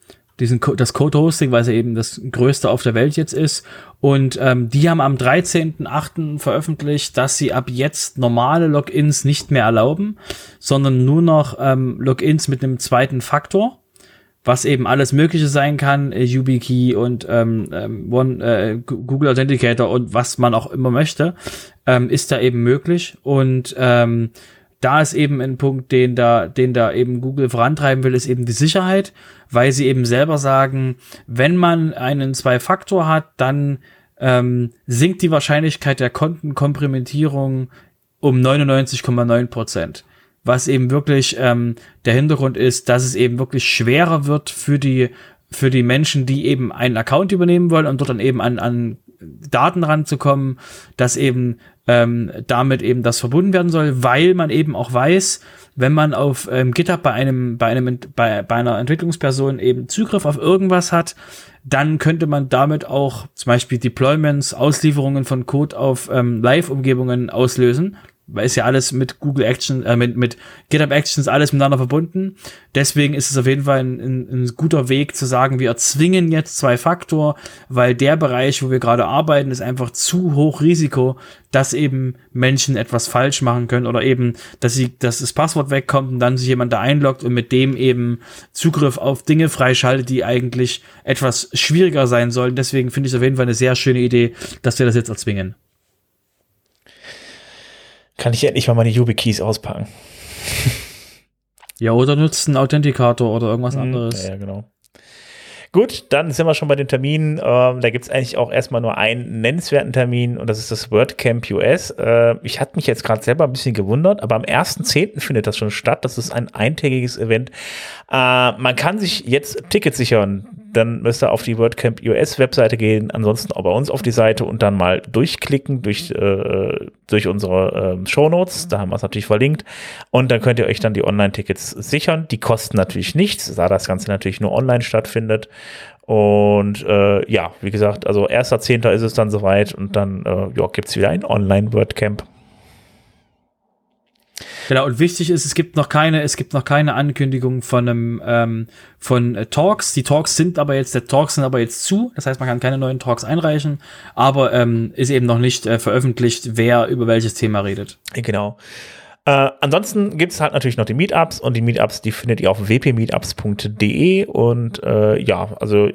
diesen das Code Hosting, weil es eben das größte auf der Welt jetzt ist. Und ähm, die haben am 13.8. veröffentlicht, dass sie ab jetzt normale Logins nicht mehr erlauben, sondern nur noch ähm, Logins mit einem zweiten Faktor was eben alles Mögliche sein kann, äh, YubiKey und ähm, ähm, One, äh, Google Authenticator und was man auch immer möchte, ähm, ist da eben möglich. Und ähm, da ist eben ein Punkt, den da, den da eben Google vorantreiben will, ist eben die Sicherheit, weil sie eben selber sagen, wenn man einen Zwei-Faktor hat, dann ähm, sinkt die Wahrscheinlichkeit der Kontenkomprimentierung um 99,9 Prozent. Was eben wirklich ähm, der Hintergrund ist, dass es eben wirklich schwerer wird für die für die Menschen, die eben einen Account übernehmen wollen und dort dann eben an, an Daten ranzukommen, dass eben ähm, damit eben das verbunden werden soll, weil man eben auch weiß, wenn man auf ähm, GitHub bei einem, bei einem, bei, bei einer Entwicklungsperson eben Zugriff auf irgendwas hat, dann könnte man damit auch zum Beispiel Deployments, Auslieferungen von Code auf ähm, Live-Umgebungen auslösen ist ja alles mit Google Actions, äh, mit, mit GitHub Actions alles miteinander verbunden. Deswegen ist es auf jeden Fall ein, ein, ein guter Weg zu sagen, wir erzwingen jetzt zwei Faktor, weil der Bereich, wo wir gerade arbeiten, ist einfach zu hoch Risiko, dass eben Menschen etwas falsch machen können oder eben, dass sie, dass das Passwort wegkommt und dann sich jemand da einloggt und mit dem eben Zugriff auf Dinge freischaltet, die eigentlich etwas schwieriger sein sollen. Deswegen finde ich es auf jeden Fall eine sehr schöne Idee, dass wir das jetzt erzwingen kann ich endlich mal meine YubiKeys auspacken. ja, oder nutzt einen Authentikator oder irgendwas hm, anderes. Ja, genau. Gut, dann sind wir schon bei den Terminen. Ähm, da gibt es eigentlich auch erstmal nur einen nennenswerten Termin und das ist das WordCamp US. Äh, ich hatte mich jetzt gerade selber ein bisschen gewundert, aber am 1.10. findet das schon statt. Das ist ein eintägiges Event. Äh, man kann sich jetzt Tickets sichern dann müsst ihr auf die WordCamp US Webseite gehen, ansonsten auch bei uns auf die Seite und dann mal durchklicken durch, äh, durch unsere äh, Shownotes, da haben wir es natürlich verlinkt und dann könnt ihr euch dann die Online-Tickets sichern. Die kosten natürlich nichts, da das Ganze natürlich nur online stattfindet und äh, ja, wie gesagt, also 1.10. ist es dann soweit und dann äh, ja, gibt es wieder ein Online-WordCamp. Genau, und wichtig ist, es gibt noch keine, es gibt noch keine Ankündigung von einem ähm, von äh, Talks. Die Talks sind aber jetzt, der Talks sind aber jetzt zu. Das heißt, man kann keine neuen Talks einreichen, aber ähm, ist eben noch nicht äh, veröffentlicht, wer über welches Thema redet. Genau. Äh, ansonsten gibt es halt natürlich noch die Meetups und die Meetups, die findet ihr auf wpmeetups.de und äh, ja, also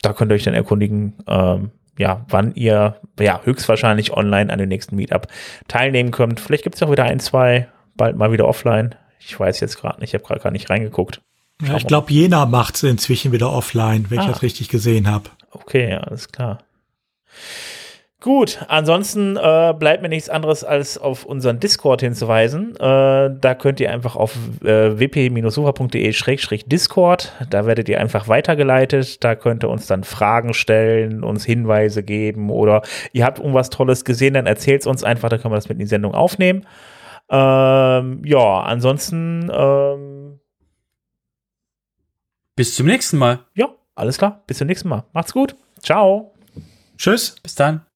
da könnt ihr euch dann erkundigen, ähm, ja, wann ihr ja höchstwahrscheinlich online an dem nächsten Meetup teilnehmen könnt. Vielleicht gibt es auch wieder ein, zwei, bald mal wieder offline. Ich weiß jetzt gerade nicht, ich habe gerade gar nicht reingeguckt. Ja, ich glaube, Jena macht es inzwischen wieder offline, wenn ah. ich das richtig gesehen habe. Okay, ja, alles klar. Gut, ansonsten äh, bleibt mir nichts anderes als auf unseren Discord hinzuweisen. Äh, da könnt ihr einfach auf äh, wp-sofa.de-discord, da werdet ihr einfach weitergeleitet. Da könnt ihr uns dann Fragen stellen, uns Hinweise geben oder ihr habt irgendwas Tolles gesehen, dann erzählt es uns einfach, dann können wir das mit in die Sendung aufnehmen. Ähm, ja, ansonsten ähm, bis zum nächsten Mal. Ja, alles klar, bis zum nächsten Mal. Macht's gut. Ciao. Tschüss. Bis dann.